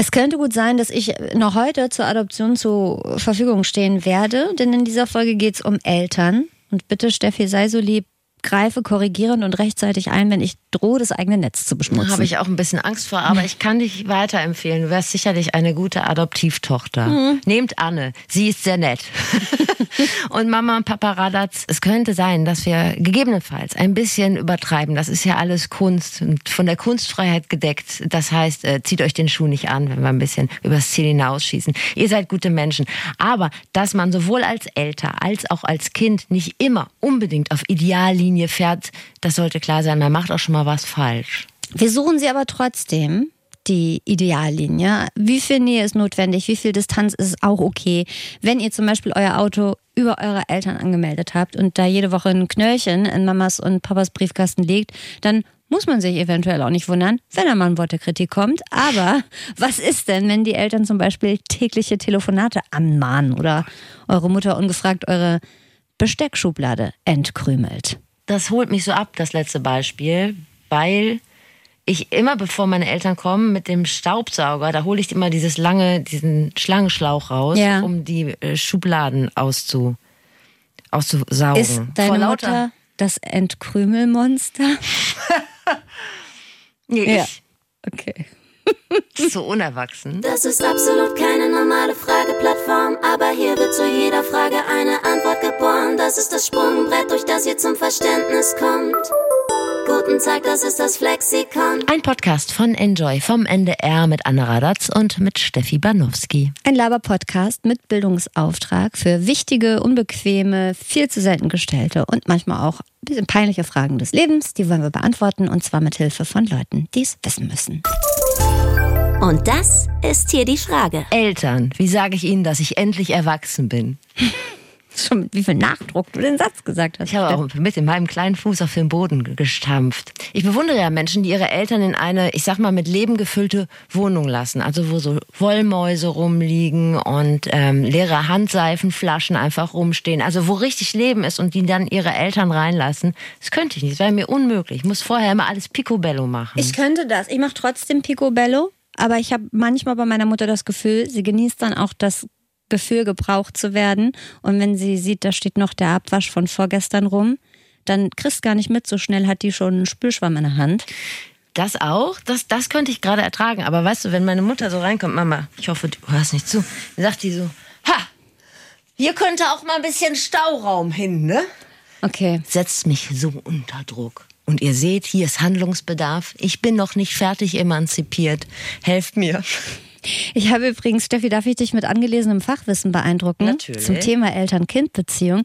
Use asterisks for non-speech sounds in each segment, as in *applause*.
Es könnte gut sein, dass ich noch heute zur Adoption zur Verfügung stehen werde, denn in dieser Folge geht es um Eltern. Und bitte, Steffi, sei so lieb, greife korrigierend und rechtzeitig ein, wenn ich drohe, das eigene Netz zu beschmutzen. Da habe ich auch ein bisschen Angst vor, aber ich kann dich weiterempfehlen. Du wärst sicherlich eine gute Adoptivtochter. Mhm. Nehmt Anne, sie ist sehr nett. *laughs* und Mama und Papa Radatz, es könnte sein, dass wir gegebenenfalls ein bisschen übertreiben. Das ist ja alles Kunst und von der Kunstfreiheit gedeckt. Das heißt, äh, zieht euch den Schuh nicht an, wenn wir ein bisschen übers Ziel hinausschießen. Ihr seid gute Menschen. Aber dass man sowohl als Elter als auch als Kind nicht immer unbedingt auf Ideallinie fährt, das sollte klar sein. Man macht auch schon mal was falsch. Wir suchen sie aber trotzdem die Ideallinie? Wie viel Nähe ist notwendig? Wie viel Distanz ist auch okay? Wenn ihr zum Beispiel euer Auto über eure Eltern angemeldet habt und da jede Woche ein Knöllchen in Mamas und Papas Briefkasten liegt, dann muss man sich eventuell auch nicht wundern, wenn da mal ein Wort der Kritik kommt. Aber was ist denn, wenn die Eltern zum Beispiel tägliche Telefonate anmahnen oder eure Mutter ungefragt eure Besteckschublade entkrümelt? Das holt mich so ab, das letzte Beispiel, weil ich immer, bevor meine Eltern kommen, mit dem Staubsauger, da hole ich immer dieses lange, diesen Schlangenschlauch raus, ja. um die äh, Schubladen auszu, auszusaugen. Ist deine Mutter das Entkrümelmonster? *laughs* nee, ja. ich. Okay. *laughs* so unerwachsen. Das ist absolut keine normale Frageplattform, aber hier wird zu jeder Frage eine Antwort geboren. Das ist das Sprungbrett, durch das ihr zum Verständnis kommt. Guten Tag, das ist das Flexikon. Ein Podcast von Enjoy vom NDR mit Anna Radatz und mit Steffi Banowski. Ein Laber-Podcast mit Bildungsauftrag für wichtige, unbequeme, viel zu selten gestellte und manchmal auch ein bisschen peinliche Fragen des Lebens. Die wollen wir beantworten und zwar mit Hilfe von Leuten, die es wissen müssen. Und das ist hier die Frage. Eltern, wie sage ich Ihnen, dass ich endlich erwachsen bin? *laughs* Schon wie viel Nachdruck du den Satz gesagt hast. Ich habe auch mit in meinem kleinen Fuß auf den Boden gestampft. Ich bewundere ja Menschen, die ihre Eltern in eine, ich sag mal, mit Leben gefüllte Wohnung lassen. Also wo so Wollmäuse rumliegen und ähm, leere Handseifenflaschen einfach rumstehen. Also wo richtig Leben ist und die dann ihre Eltern reinlassen. Das könnte ich nicht. Das wäre mir unmöglich. Ich muss vorher immer alles Picobello machen. Ich könnte das. Ich mache trotzdem Picobello. Aber ich habe manchmal bei meiner Mutter das Gefühl, sie genießt dann auch das Gefühl, gebraucht zu werden. Und wenn sie sieht, da steht noch der Abwasch von vorgestern rum, dann kriegst gar nicht mit, so schnell hat die schon einen Spülschwamm in der Hand. Das auch, das, das könnte ich gerade ertragen. Aber weißt du, wenn meine Mutter so reinkommt, Mama, ich hoffe, du hörst nicht zu, dann sagt die so, ha, hier könnte auch mal ein bisschen Stauraum hin, ne? Okay. Setzt mich so unter Druck. Und ihr seht, hier ist Handlungsbedarf. Ich bin noch nicht fertig emanzipiert. Helft mir. Ich habe übrigens, Steffi, darf ich dich mit angelesenem Fachwissen beeindrucken? Natürlich. Zum Thema Eltern-Kind-Beziehung.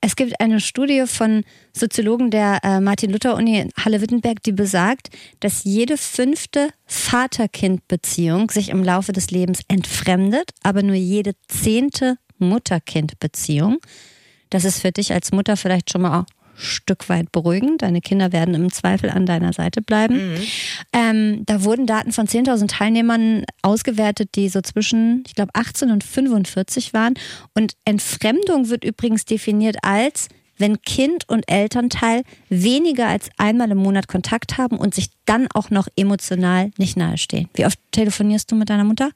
Es gibt eine Studie von Soziologen der äh, Martin-Luther-Uni Halle-Wittenberg, die besagt, dass jede fünfte Vater-Kind-Beziehung sich im Laufe des Lebens entfremdet, aber nur jede zehnte Mutter-Kind-Beziehung. Das ist für dich als Mutter vielleicht schon mal Stück weit beruhigen. Deine Kinder werden im Zweifel an deiner Seite bleiben. Mhm. Ähm, da wurden Daten von 10.000 Teilnehmern ausgewertet, die so zwischen, ich glaube, 18 und 45 waren. Und Entfremdung wird übrigens definiert als wenn Kind und Elternteil weniger als einmal im Monat Kontakt haben und sich dann auch noch emotional nicht nahestehen. Wie oft telefonierst du mit deiner Mutter?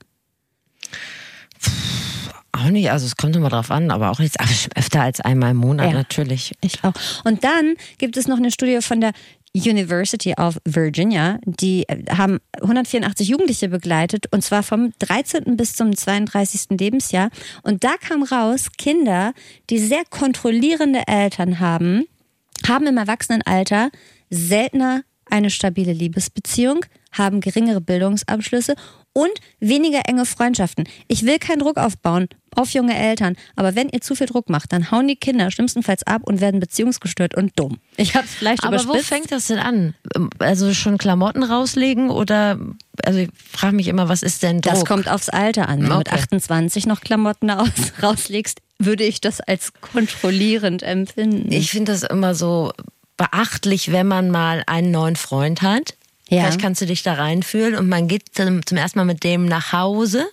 Auch nicht, also es kommt immer drauf an, aber auch nicht öfter als einmal im Monat ja, natürlich. Ich auch. Und dann gibt es noch eine Studie von der University of Virginia, die äh, haben 184 Jugendliche begleitet und zwar vom 13. bis zum 32. Lebensjahr. Und da kam raus, Kinder, die sehr kontrollierende Eltern haben, haben im Erwachsenenalter seltener eine stabile Liebesbeziehung, haben geringere Bildungsabschlüsse und weniger enge Freundschaften. Ich will keinen Druck aufbauen auf junge Eltern, aber wenn ihr zu viel Druck macht, dann hauen die Kinder schlimmstenfalls ab und werden beziehungsgestört und dumm. Ich habe es vielleicht aber überspitzt. wo fängt das denn an? Also schon Klamotten rauslegen oder also ich frage mich immer, was ist denn Druck? Das kommt aufs Alter an. Wenn okay. du mit 28 noch Klamotten aus, *laughs* rauslegst, würde ich das als kontrollierend empfinden. Ich finde das immer so beachtlich, wenn man mal einen neuen Freund hat ja. Vielleicht kannst du dich da reinfühlen und man geht zum, zum ersten Mal mit dem nach Hause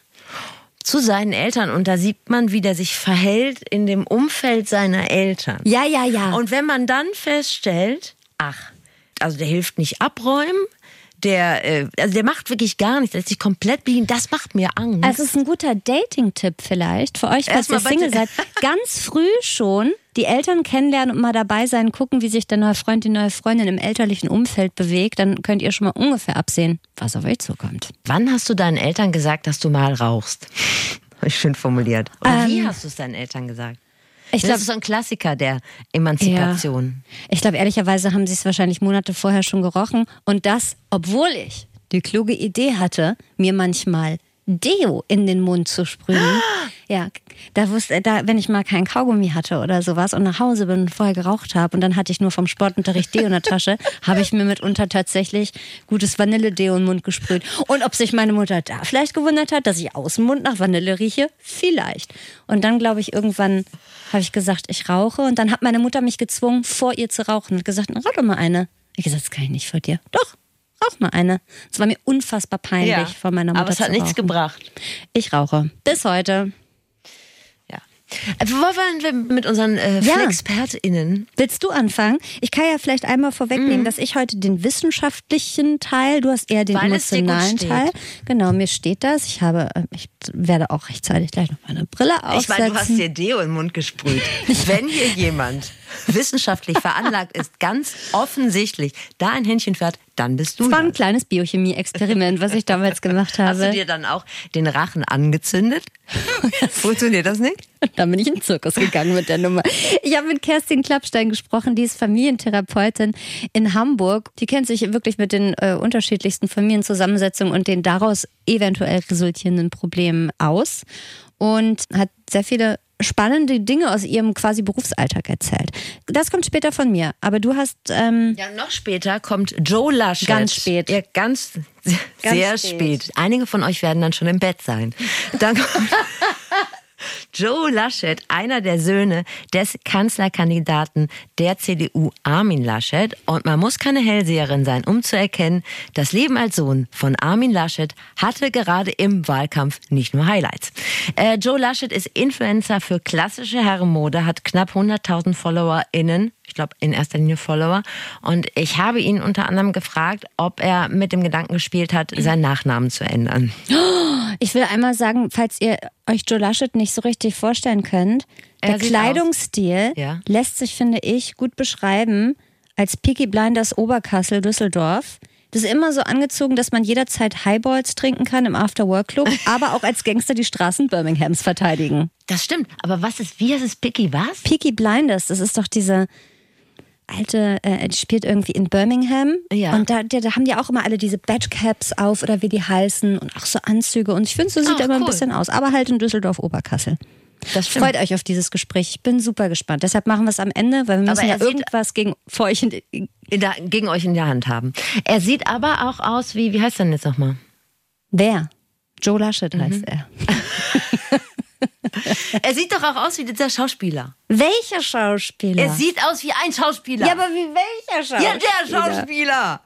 zu seinen Eltern und da sieht man, wie der sich verhält in dem Umfeld seiner Eltern. Ja, ja, ja. Und wenn man dann feststellt, ach, also der hilft nicht abräumen, der, äh, also der macht wirklich gar nichts, der lässt sich komplett bedienen. Das macht mir Angst. Also es ist ein guter Dating-Tipp vielleicht für euch, falls ihr Single seid. Ganz früh schon die Eltern kennenlernen und mal dabei sein, gucken, wie sich der neue Freund, die neue Freundin im elterlichen Umfeld bewegt, dann könnt ihr schon mal ungefähr absehen, was auf euch zukommt. Wann hast du deinen Eltern gesagt, dass du mal rauchst? *laughs* Schön formuliert. Oder ähm, wie hast du es deinen Eltern gesagt? Ich glaub, das ist so ein Klassiker der Emanzipation. Ja. Ich glaube, ehrlicherweise haben sie es wahrscheinlich Monate vorher schon gerochen. Und das, obwohl ich die kluge Idee hatte, mir manchmal Deo in den Mund zu sprühen. *gasps* Ja, da wusste, da, wenn ich mal keinen Kaugummi hatte oder sowas und nach Hause bin und vorher geraucht habe und dann hatte ich nur vom Sportunterricht Deo in der Tasche, *laughs* habe ich mir mitunter tatsächlich gutes Vanille-Deo in den Mund gesprüht. Und ob sich meine Mutter da vielleicht gewundert hat, dass ich aus dem Mund nach Vanille rieche, vielleicht. Und dann glaube ich irgendwann habe ich gesagt, ich rauche und dann hat meine Mutter mich gezwungen, vor ihr zu rauchen und gesagt, rauch doch mal eine. Ich gesagt, das kann ich nicht vor dir. Doch, rauch mal eine. Es war mir unfassbar peinlich ja, von meiner Mutter. Aber es hat nichts gebracht. Ich rauche. Bis heute. Wollen wir mit unseren äh, ja. ExpertInnen? Willst du anfangen? Ich kann ja vielleicht einmal vorwegnehmen, mhm. dass ich heute den wissenschaftlichen Teil, du hast eher den Weil emotionalen Teil. Genau, mir steht das. Ich habe, äh, ich werde auch rechtzeitig gleich noch meine Brille aufsetzen. Ich meine, du hast dir Deo den Mund gesprüht. *laughs* Wenn hier jemand wissenschaftlich veranlagt ist, ganz offensichtlich da ein Händchen fährt, dann bist du. Das war ein kleines Biochemie-Experiment, was ich damals gemacht habe. Hast du dir dann auch den Rachen angezündet? *laughs* Funktioniert das nicht? Dann bin ich in den Zirkus gegangen mit der Nummer. Ich habe mit Kerstin Klappstein gesprochen, die ist Familientherapeutin in Hamburg. Die kennt sich wirklich mit den äh, unterschiedlichsten Familienzusammensetzungen und den daraus eventuell resultierenden Problemen aus und hat sehr viele spannende Dinge aus ihrem quasi Berufsalltag erzählt. Das kommt später von mir, aber du hast... Ähm, ja, noch später kommt Joe Laschet. Ganz spät. Ja, ganz, ganz sehr spät. spät. Einige von euch werden dann schon im Bett sein. Dann kommt *laughs* *laughs* Joe Laschet, einer der Söhne des Kanzlerkandidaten der CDU Armin Laschet. Und man muss keine Hellseherin sein, um zu erkennen, das Leben als Sohn von Armin Laschet hatte gerade im Wahlkampf nicht nur Highlights. Äh, Joe Laschet ist Influencer für klassische Herrenmode, hat knapp 100.000 FollowerInnen ich glaube in erster Linie Follower. Und ich habe ihn unter anderem gefragt, ob er mit dem Gedanken gespielt hat, seinen Nachnamen zu ändern. *gasps* Ich will einmal sagen, falls ihr euch Joe Laschet nicht so richtig vorstellen könnt, er der Kleidungsstil ja. lässt sich, finde ich, gut beschreiben als Peaky Blinders Oberkassel Düsseldorf. Das ist immer so angezogen, dass man jederzeit Highballs trinken kann im After-Work-Club, *laughs* aber auch als Gangster die Straßen Birminghams verteidigen. Das stimmt. Aber was ist, wie heißt es Peaky was? Peaky Blinders, das ist doch diese alte, äh, die spielt irgendwie in Birmingham. Ja. Und da, da, da, haben die auch immer alle diese Badgecaps auf oder wie die heißen und auch so Anzüge. Und ich finde, so sieht er immer cool. ein bisschen aus. Aber halt in Düsseldorf-Oberkassel. Freut euch auf dieses Gespräch. Ich bin super gespannt. Deshalb machen wir es am Ende, weil wir müssen ja irgendwas gegen, vor euch in, der, gegen euch in der Hand haben. Er sieht aber auch aus wie, wie heißt er denn jetzt nochmal? Wer? Joe Laschet heißt mhm. er. *laughs* er sieht doch auch aus wie dieser Schauspieler. Welcher Schauspieler? Er sieht aus wie ein Schauspieler. Ja, aber wie welcher Schauspieler? Ja, der Schauspieler.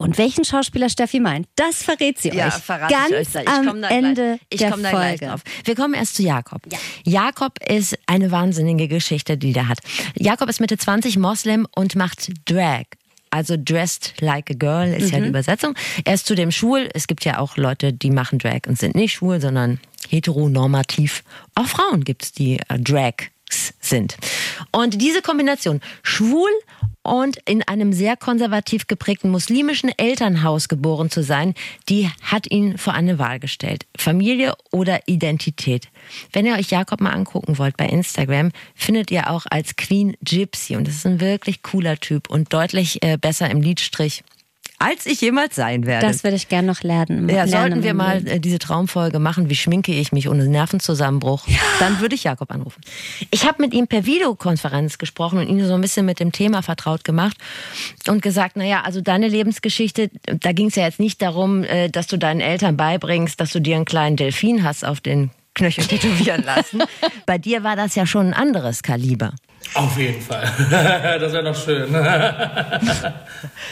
Und welchen Schauspieler Steffi meint, das verrät sie ja, euch. Verrate ganz ich euch. Ich am Ende ich der komm da Folge. Gleich drauf. Wir kommen erst zu Jakob. Ja. Jakob ist eine wahnsinnige Geschichte, die der hat. Jakob ist Mitte 20 Moslem und macht Drag. Also dressed like a girl ist mhm. ja die mhm. Übersetzung. Er ist zudem schwul. Es gibt ja auch Leute, die machen Drag und sind nicht schwul, sondern heteronormativ. Auch Frauen gibt es, die äh, Drags sind. Und diese Kombination schwul und in einem sehr konservativ geprägten muslimischen Elternhaus geboren zu sein, die hat ihn vor eine Wahl gestellt. Familie oder Identität. Wenn ihr euch Jakob mal angucken wollt bei Instagram, findet ihr auch als Queen Gypsy. Und das ist ein wirklich cooler Typ und deutlich äh, besser im Liedstrich als ich jemals sein werde. Das würde ich gerne noch lernen. Ja, sollten wir mal. Äh, diese Traumfolge machen, wie schminke ich mich ohne Nervenzusammenbruch, ja. dann würde ich Jakob anrufen. Ich habe mit ihm per Videokonferenz gesprochen und ihn so ein bisschen mit dem Thema vertraut gemacht und gesagt, naja, also deine Lebensgeschichte, da ging es ja jetzt nicht darum, äh, dass du deinen Eltern beibringst, dass du dir einen kleinen Delfin hast auf den Knöchel tätowieren lassen. *laughs* Bei dir war das ja schon ein anderes Kaliber. Auf jeden Fall. *laughs* das wäre noch schön. *laughs*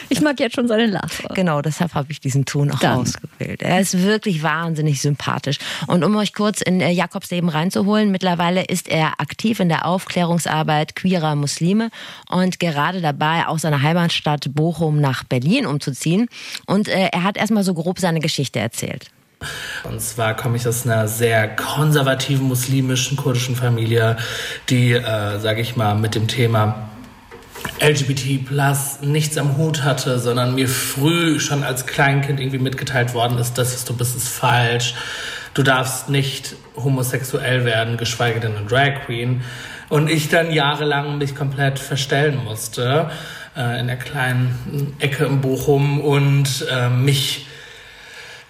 ich mag jetzt schon seine Lache. Genau, deshalb habe ich diesen Ton auch Dann. ausgewählt. Er ist wirklich wahnsinnig sympathisch. Und um euch kurz in äh, Jakobs Leben reinzuholen, mittlerweile ist er aktiv in der Aufklärungsarbeit queerer Muslime und gerade dabei, aus seiner Heimatstadt Bochum nach Berlin umzuziehen. Und äh, er hat erstmal so grob seine Geschichte erzählt. Und zwar komme ich aus einer sehr konservativen muslimischen kurdischen Familie, die, äh, sage ich mal, mit dem Thema LGBT plus nichts am Hut hatte, sondern mir früh schon als Kleinkind irgendwie mitgeteilt worden ist, das, was du bist, ist falsch. Du darfst nicht homosexuell werden, geschweige denn eine Drag Queen. Und ich dann jahrelang mich komplett verstellen musste äh, in der kleinen Ecke im Bochum und äh, mich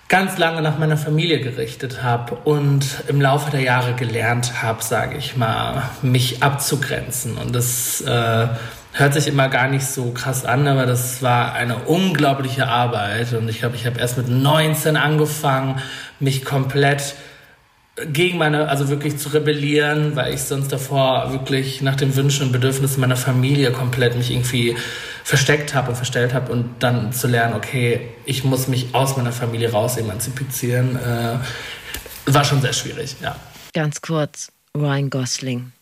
ganz lange nach meiner Familie gerichtet habe und im Laufe der Jahre gelernt habe, sage ich mal, mich abzugrenzen. Und das äh, hört sich immer gar nicht so krass an, aber das war eine unglaubliche Arbeit. Und ich glaube, ich habe erst mit 19 angefangen, mich komplett gegen meine, also wirklich zu rebellieren, weil ich sonst davor wirklich nach den Wünschen und Bedürfnissen meiner Familie komplett mich irgendwie versteckt habe und verstellt habe und dann zu lernen, okay, ich muss mich aus meiner Familie raus emanzipieren, äh, war schon sehr schwierig, ja. Ganz kurz, Ryan Gosling.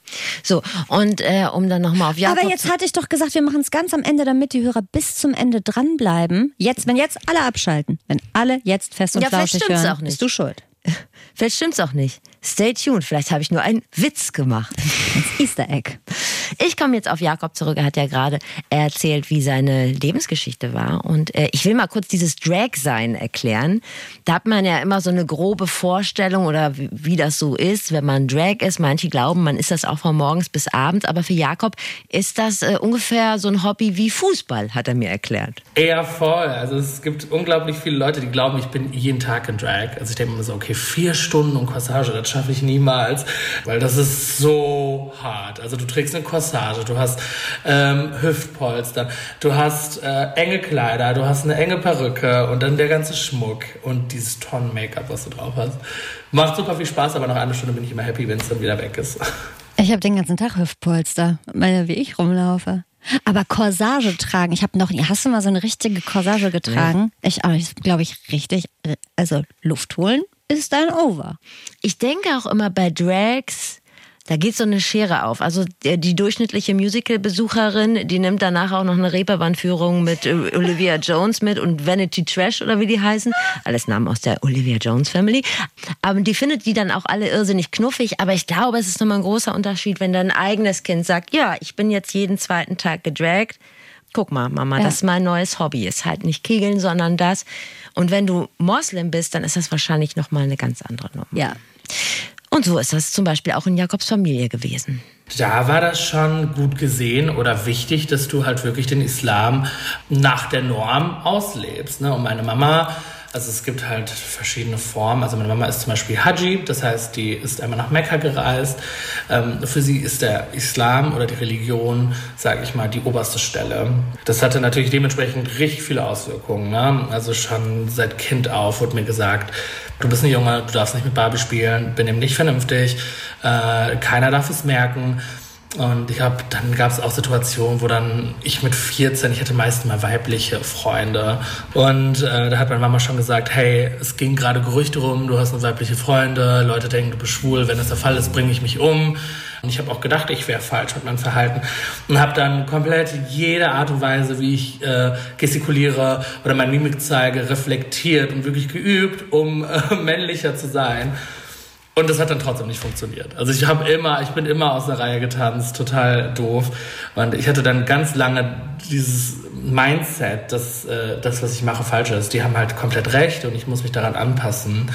So, und äh, um dann nochmal auf Jakob Aber jetzt hatte ich doch gesagt, wir machen es ganz am Ende, damit die Hörer bis zum Ende dranbleiben. Jetzt, wenn jetzt alle abschalten, wenn alle jetzt fest und ja, flauschig hören, auch nicht. bist du schuld. *laughs* Vielleicht stimmt's auch nicht. Stay tuned, vielleicht habe ich nur einen Witz gemacht. Das Easter Egg. Ich komme jetzt auf Jakob zurück. Er hat ja gerade erzählt, wie seine Lebensgeschichte war. Und äh, ich will mal kurz dieses Drag-Sein erklären. Da hat man ja immer so eine grobe Vorstellung oder wie, wie, das so ist, wenn man Drag ist. Manche glauben, man ist das auch von morgens bis abends. Aber für Jakob ist das äh, ungefähr so ein Hobby wie Fußball, hat er mir erklärt. Eher voll. Also es gibt unglaublich viele Leute, die glauben, ich bin jeden Tag in Drag. Also ich denke mir so, okay, vier Stunden und Corsage, das schaffe ich niemals, weil das ist so hart. Also du trägst eine Corsage, du hast ähm, Hüftpolster, du hast äh, enge Kleider, du hast eine enge Perücke und dann der ganze Schmuck und dieses Tonnen Make-up, was du drauf hast. Macht super viel Spaß, aber nach einer Stunde bin ich immer happy, wenn es dann wieder weg ist. Ich habe den ganzen Tag Hüftpolster, meine, wie ich rumlaufe. Aber Corsage tragen, ich habe noch, hast du mal so eine richtige Corsage getragen? Ja. Ich, ich glaube ich richtig, also Luft holen ist ein Over. Ich denke auch immer bei Drags, da geht so eine Schere auf. Also die durchschnittliche Musical-Besucherin, die nimmt danach auch noch eine Reeperbahn-Führung mit Olivia Jones mit und Vanity Trash oder wie die heißen. Alles Namen aus der Olivia Jones Family. Aber die findet die dann auch alle irrsinnig knuffig. Aber ich glaube, es ist nochmal ein großer Unterschied, wenn dein eigenes Kind sagt, ja, ich bin jetzt jeden zweiten Tag gedragt. Guck mal, Mama, ja. das ist mein neues Hobby. Ist halt nicht Kegeln, sondern das. Und wenn du Moslem bist, dann ist das wahrscheinlich nochmal eine ganz andere Nummer. Ja. Und so ist das zum Beispiel auch in Jakobs Familie gewesen. Da war das schon gut gesehen oder wichtig, dass du halt wirklich den Islam nach der Norm auslebst. Ne? Und meine Mama also es gibt halt verschiedene Formen. Also meine Mama ist zum Beispiel Haji, das heißt, die ist einmal nach Mekka gereist. Ähm, für sie ist der Islam oder die Religion, sage ich mal, die oberste Stelle. Das hatte natürlich dementsprechend richtig viele Auswirkungen. Ne? Also schon seit Kind auf wurde mir gesagt, du bist ein Junge, du darfst nicht mit Barbie spielen, benimm dich vernünftig, äh, keiner darf es merken. Und ich habe, dann gab es auch Situationen, wo dann ich mit 14, ich hatte meist mal weibliche Freunde. Und äh, da hat meine Mama schon gesagt, hey, es ging gerade Gerüchte rum, du hast eine weibliche Freunde, Leute denken, du bist schwul, wenn das der Fall ist, bringe ich mich um. Und ich habe auch gedacht, ich wäre falsch mit meinem Verhalten. Und habe dann komplett jede Art und Weise, wie ich äh, gestikuliere oder meine Mimik zeige, reflektiert und wirklich geübt, um äh, *laughs* männlicher zu sein. Und das hat dann trotzdem nicht funktioniert. Also ich habe immer, ich bin immer aus der Reihe getanzt, total doof. Und ich hatte dann ganz lange dieses Mindset, dass äh, das, was ich mache, falsch ist. Die haben halt komplett recht und ich muss mich daran anpassen,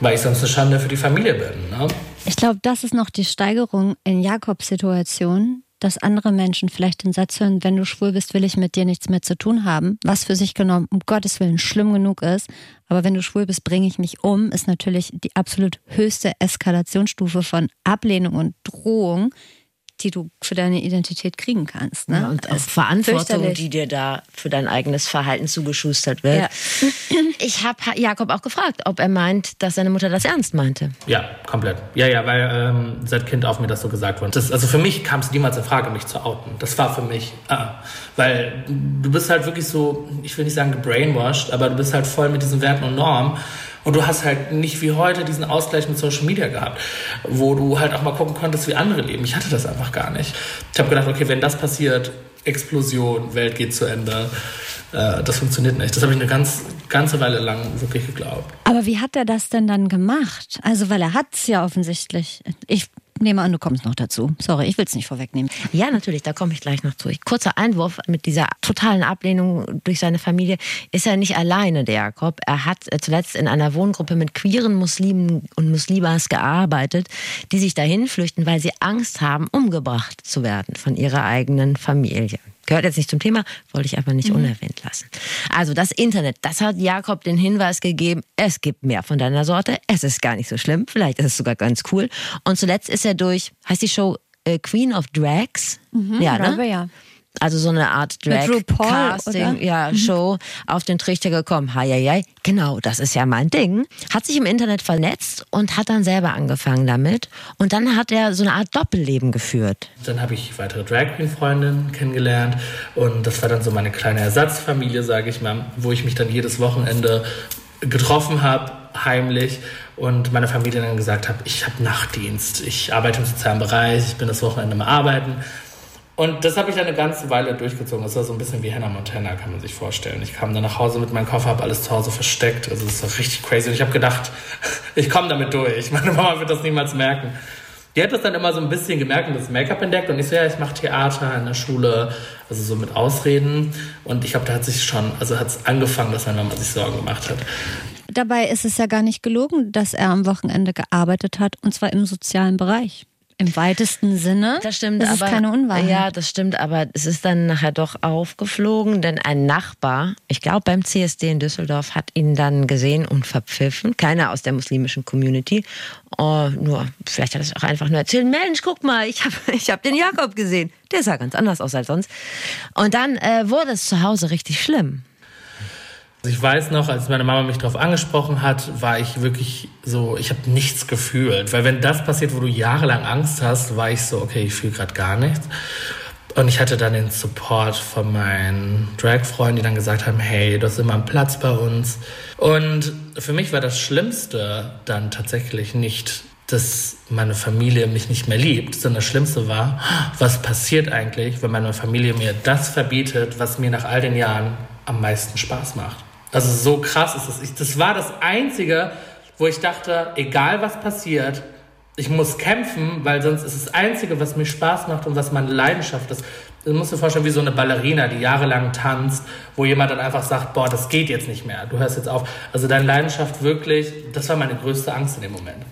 weil ich sonst eine Schande für die Familie bin. Ne? Ich glaube, das ist noch die Steigerung in Jakobs Situation, dass andere Menschen vielleicht den Satz hören, wenn du schwul bist, will ich mit dir nichts mehr zu tun haben, was für sich genommen um Gottes Willen schlimm genug ist. Aber wenn du schwul bist, bringe ich mich um, ist natürlich die absolut höchste Eskalationsstufe von Ablehnung und Drohung, die du für deine Identität kriegen kannst. Ne? Ja, und auch Verantwortung, die dir da für dein eigenes Verhalten zugeschustert wird. Ja. Ich habe Jakob auch gefragt, ob er meint, dass seine Mutter das ernst meinte. Ja, komplett. Ja, ja, weil ähm, seit Kind auf mir das so gesagt wurde. Das, also für mich kam es niemals in Frage, mich zu outen. Das war für mich, ah, weil du bist halt wirklich so, ich will nicht sagen gebrainwashed, aber du bist halt voll mit diesen Werten und Normen. Und du hast halt nicht wie heute diesen Ausgleich mit Social Media gehabt, wo du halt auch mal gucken konntest, wie andere leben. Ich hatte das einfach gar nicht. Ich habe gedacht, okay, wenn das passiert, Explosion, Welt geht zu Ende, äh, das funktioniert nicht. Das habe ich eine ganz, ganze Weile lang wirklich geglaubt. Aber wie hat er das denn dann gemacht? Also, weil er hat es ja offensichtlich. Ich nehme an, du kommst noch dazu. Sorry, ich will es nicht vorwegnehmen. Ja, natürlich, da komme ich gleich noch zu. Kurzer Einwurf mit dieser totalen Ablehnung durch seine Familie ist er nicht alleine, der Jakob. Er hat äh, zuletzt in einer Wohngruppe mit queeren Muslimen und Muslimas gearbeitet, die sich dahin flüchten, weil sie Angst haben, umgebracht zu werden von ihrer eigenen Familie. Gehört jetzt nicht zum Thema, wollte ich aber nicht unerwähnt lassen. Also das Internet, das hat Jakob den Hinweis gegeben, es gibt mehr von deiner Sorte, es ist gar nicht so schlimm, vielleicht ist es sogar ganz cool. Und zuletzt ist er durch, heißt die Show äh, Queen of Drags? ja, ne? Aber ja. Also so eine Art Mit RuPaul, Drag-Casting, oder? ja, Show auf den Trichter gekommen. Heieiei, genau, das ist ja mein Ding. Hat sich im Internet vernetzt und hat dann selber angefangen damit. Und dann hat er so eine Art Doppelleben geführt. Dann habe ich weitere Drag Queen Freundinnen kennengelernt und das war dann so meine kleine Ersatzfamilie, sage ich mal, wo ich mich dann jedes Wochenende getroffen habe, heimlich und meiner Familie dann gesagt habe, ich habe Nachtdienst, ich arbeite im sozialen Bereich, ich bin das Wochenende mal arbeiten. Und das habe ich dann eine ganze Weile durchgezogen. Das war so ein bisschen wie Hannah Montana, kann man sich vorstellen. Ich kam dann nach Hause mit meinem Koffer, habe alles zu Hause versteckt. Also das war richtig crazy. Und ich habe gedacht, *laughs* ich komme damit durch. Meine *laughs* Mama wird das niemals merken. Die hat das dann immer so ein bisschen gemerkt und das Make-up entdeckt. Und ich so, ja, ich mache Theater in der Schule, also so mit Ausreden. Und ich glaube, da hat sich schon, also hat es angefangen, dass meine Mama sich Sorgen gemacht hat. Dabei ist es ja gar nicht gelogen, dass er am Wochenende gearbeitet hat und zwar im sozialen Bereich. Im weitesten Sinne. Das stimmt, das ist aber keine Unwahrheit. Ja, das stimmt, aber es ist dann nachher doch aufgeflogen, denn ein Nachbar, ich glaube beim CSD in Düsseldorf, hat ihn dann gesehen und verpfiffen. Keiner aus der muslimischen Community. Oh, nur, vielleicht hat er es auch einfach nur erzählt, Mensch, guck mal, ich habe *laughs* ich hab den Jakob gesehen. Der sah ganz anders aus als sonst. Und dann äh, wurde es zu Hause richtig schlimm. Ich weiß noch, als meine Mama mich darauf angesprochen hat, war ich wirklich so, ich habe nichts gefühlt. Weil wenn das passiert, wo du jahrelang Angst hast, war ich so, okay, ich fühle gerade gar nichts. Und ich hatte dann den Support von meinen Drag-Freunden, die dann gesagt haben, hey, du hast immer einen Platz bei uns. Und für mich war das Schlimmste dann tatsächlich nicht, dass meine Familie mich nicht mehr liebt, sondern das Schlimmste war, was passiert eigentlich, wenn meine Familie mir das verbietet, was mir nach all den Jahren am meisten Spaß macht. Also so krass ist es. Ich, das war das Einzige, wo ich dachte, egal was passiert, ich muss kämpfen, weil sonst ist das Einzige, was mir Spaß macht und was meine Leidenschaft ist. Du musst dir vorstellen, wie so eine Ballerina, die jahrelang tanzt, wo jemand dann einfach sagt, boah, das geht jetzt nicht mehr, du hörst jetzt auf. Also deine Leidenschaft wirklich, das war meine größte Angst in dem Moment.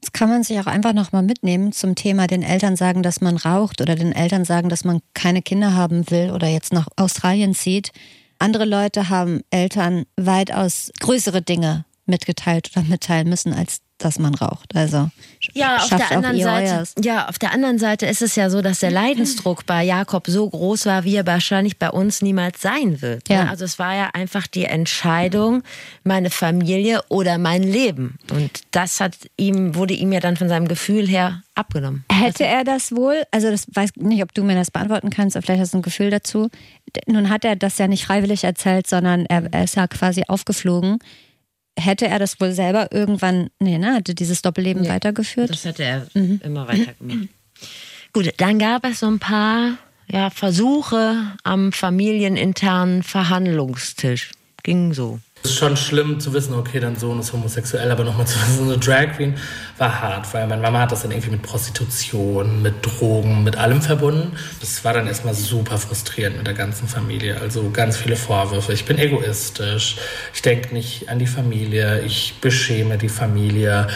Das kann man sich auch einfach nochmal mitnehmen zum Thema den Eltern sagen, dass man raucht oder den Eltern sagen, dass man keine Kinder haben will oder jetzt nach Australien zieht. Andere Leute haben Eltern weitaus größere Dinge mitgeteilt oder mitteilen müssen, als dass man raucht. Also Ja, auf der anderen Seite, euers. ja, auf der anderen Seite ist es ja so, dass der Leidensdruck bei Jakob so groß war, wie er wahrscheinlich bei uns niemals sein wird. Ja. Ne? Also es war ja einfach die Entscheidung, meine Familie oder mein Leben. Und das hat ihm, wurde ihm ja dann von seinem Gefühl her abgenommen. Hätte er das wohl, also das weiß nicht, ob du mir das beantworten kannst, aber vielleicht hast du ein Gefühl dazu. Nun hat er das ja nicht freiwillig erzählt, sondern er, er ist ja quasi aufgeflogen. Hätte er das wohl selber irgendwann, nee, ne, hatte dieses Doppelleben weitergeführt? Das hätte er immer weiter gemacht. Gut, dann gab es so ein paar ja, Versuche am familieninternen Verhandlungstisch. Ging so. Es ist schon schlimm zu wissen, okay, dein Sohn ist homosexuell, aber nochmal zu wissen, eine Drag Queen war hart, weil meine Mama hat das dann irgendwie mit Prostitution, mit Drogen, mit allem verbunden. Das war dann erstmal super frustrierend mit der ganzen Familie. Also ganz viele Vorwürfe. Ich bin egoistisch, ich denke nicht an die Familie, ich beschäme die Familie.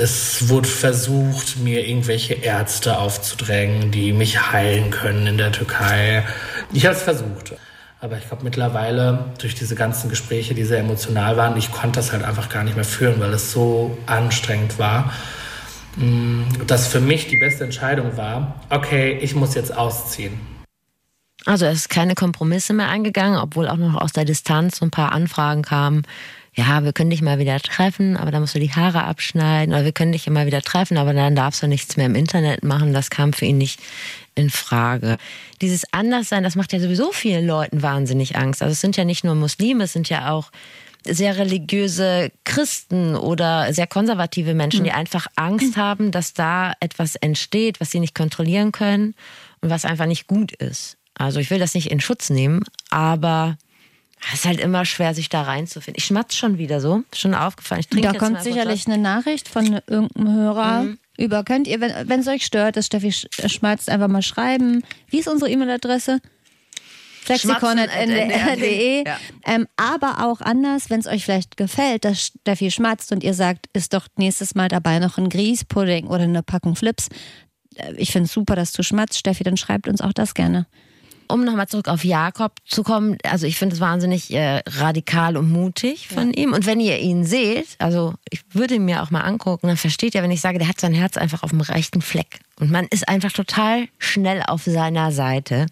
Es wurde versucht, mir irgendwelche Ärzte aufzudrängen, die mich heilen können in der Türkei. Ich habe es versucht. Aber ich glaube mittlerweile durch diese ganzen Gespräche, die sehr emotional waren, ich konnte das halt einfach gar nicht mehr führen, weil es so anstrengend war. mm, dass für mich die beste Entscheidung war, okay, ich muss jetzt ausziehen. Also es ist keine Kompromisse mehr eingegangen, obwohl auch noch aus der Distanz so ein paar Anfragen kamen. Ja, wir können dich mal wieder treffen, aber dann musst du die Haare abschneiden. Oder wir können dich immer wieder treffen, aber dann darfst du nichts mehr im Internet machen. Das kam für ihn nicht in Frage. Dieses Anderssein, das macht ja sowieso vielen Leuten wahnsinnig Angst. Also es sind ja nicht nur Muslime, es sind ja auch sehr religiöse Christen oder sehr konservative Menschen, die einfach Angst haben, dass da etwas entsteht, was sie nicht kontrollieren können und was einfach nicht gut ist. Also ich will das nicht in Schutz nehmen, aber es ist halt immer schwer, sich da reinzufinden. Ich schmatze schon wieder so, schon aufgefallen. Ich trinke Da kommt sicherlich eine Nachricht von irgendeinem Hörer Mhm. Über. Könnt ihr, wenn es euch stört, dass Steffi sch- schmatzt, einfach mal schreiben. Wie ist unsere E-Mail-Adresse? flexikon.ndr.de. Ja. Ähm, aber auch anders, wenn es euch vielleicht gefällt, dass Steffi schmatzt und ihr sagt, ist doch nächstes Mal dabei noch ein Grießpudding oder eine Packung Flips. Äh, Ich finde es super, dass du schmatzt, Steffi, dann schreibt uns auch das gerne. Um nochmal zurück auf Jakob zu kommen, also ich finde es wahnsinnig äh, radikal und mutig von ihm. Und wenn ihr ihn seht, also ich würde ihn mir auch mal angucken, dann versteht ihr, wenn ich sage, der hat sein Herz einfach auf dem rechten Fleck. Und man ist einfach total schnell auf seiner Seite.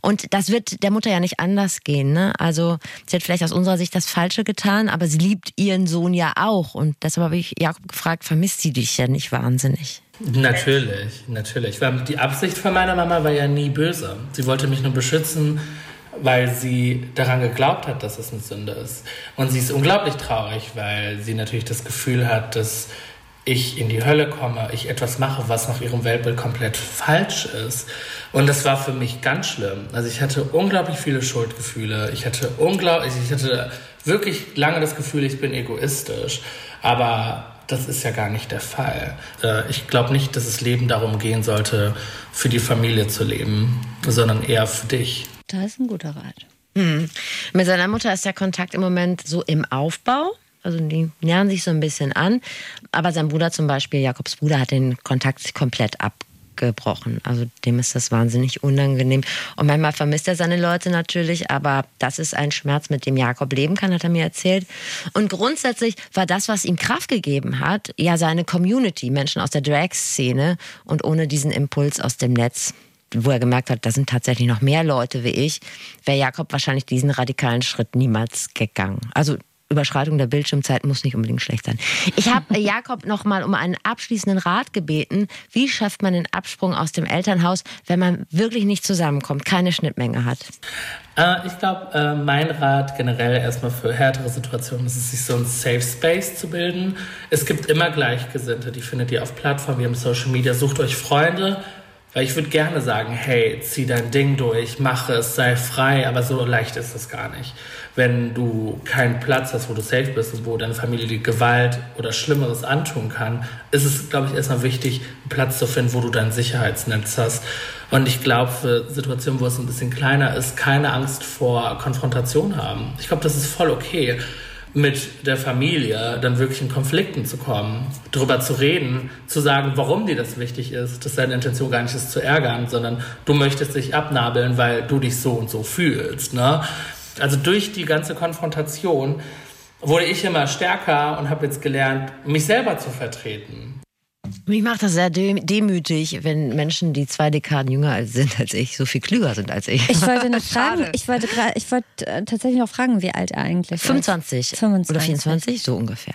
Und das wird der Mutter ja nicht anders gehen. Ne? Also sie hat vielleicht aus unserer Sicht das Falsche getan, aber sie liebt ihren Sohn ja auch. Und deshalb habe ich Jakob gefragt, vermisst sie dich ja nicht wahnsinnig? Natürlich, natürlich. Weil die Absicht von meiner Mama war ja nie böse. Sie wollte mich nur beschützen, weil sie daran geglaubt hat, dass es eine Sünde ist. Und sie ist unglaublich traurig, weil sie natürlich das Gefühl hat, dass ich in die Hölle komme, ich etwas mache, was nach ihrem Weltbild komplett falsch ist. Und das war für mich ganz schlimm. Also ich hatte unglaublich viele Schuldgefühle. Ich hatte unglaublich, ich hatte wirklich lange das Gefühl, ich bin egoistisch. Aber das ist ja gar nicht der Fall. Äh, Ich glaube nicht, dass das Leben darum gehen sollte, für die Familie zu leben, sondern eher für dich. Das ist ein guter Rat. Mit seiner Mutter ist der Kontakt im Moment so im Aufbau. Also die nähern sich so ein bisschen an. Aber sein Bruder zum Beispiel, Jakobs Bruder, hat den Kontakt komplett abgebrochen. Also dem ist das wahnsinnig unangenehm. Und manchmal vermisst er seine Leute natürlich, aber das ist ein Schmerz, mit dem Jakob leben kann, hat er mir erzählt. Und grundsätzlich war das, was ihm Kraft gegeben hat, ja seine Community, Menschen aus der Drag-Szene und ohne diesen Impuls aus dem Netz wo er gemerkt hat, da sind tatsächlich noch mehr Leute wie ich, wäre Jakob wahrscheinlich diesen radikalen Schritt niemals gegangen. Also Überschreitung der Bildschirmzeit muss nicht unbedingt schlecht sein. Ich habe *laughs* Jakob noch mal um einen abschließenden Rat gebeten. Wie schafft man den Absprung aus dem Elternhaus, wenn man wirklich nicht zusammenkommt, keine Schnittmenge hat? Äh, ich glaube, äh, mein Rat generell erstmal für härtere Situationen ist es, sich so ein Safe Space zu bilden. Es gibt immer Gleichgesinnte, die findet ihr auf Plattformen, wie im Social Media. Sucht euch Freunde, weil ich würde gerne sagen, hey, zieh dein Ding durch, mach es, sei frei, aber so leicht ist es gar nicht. Wenn du keinen Platz hast, wo du safe bist und wo deine Familie dir Gewalt oder Schlimmeres antun kann, ist es, glaube ich, erstmal wichtig, einen Platz zu finden, wo du dein Sicherheitsnetz hast. Und ich glaube, für Situationen, wo es ein bisschen kleiner ist, keine Angst vor Konfrontation haben. Ich glaube, das ist voll okay mit der Familie dann wirklich in Konflikten zu kommen, darüber zu reden, zu sagen, warum dir das wichtig ist, dass deine Intention gar nicht ist zu ärgern, sondern du möchtest dich abnabeln, weil du dich so und so fühlst. Ne? Also durch die ganze Konfrontation wurde ich immer stärker und habe jetzt gelernt, mich selber zu vertreten. Mich macht das sehr demütig, wenn Menschen, die zwei Dekaden jünger sind als ich, so viel klüger sind als ich. Ich wollte noch *laughs* fragen, ich wollte, ich wollte äh, tatsächlich noch fragen, wie alt er eigentlich ist. 25, 25. oder 24, so ungefähr.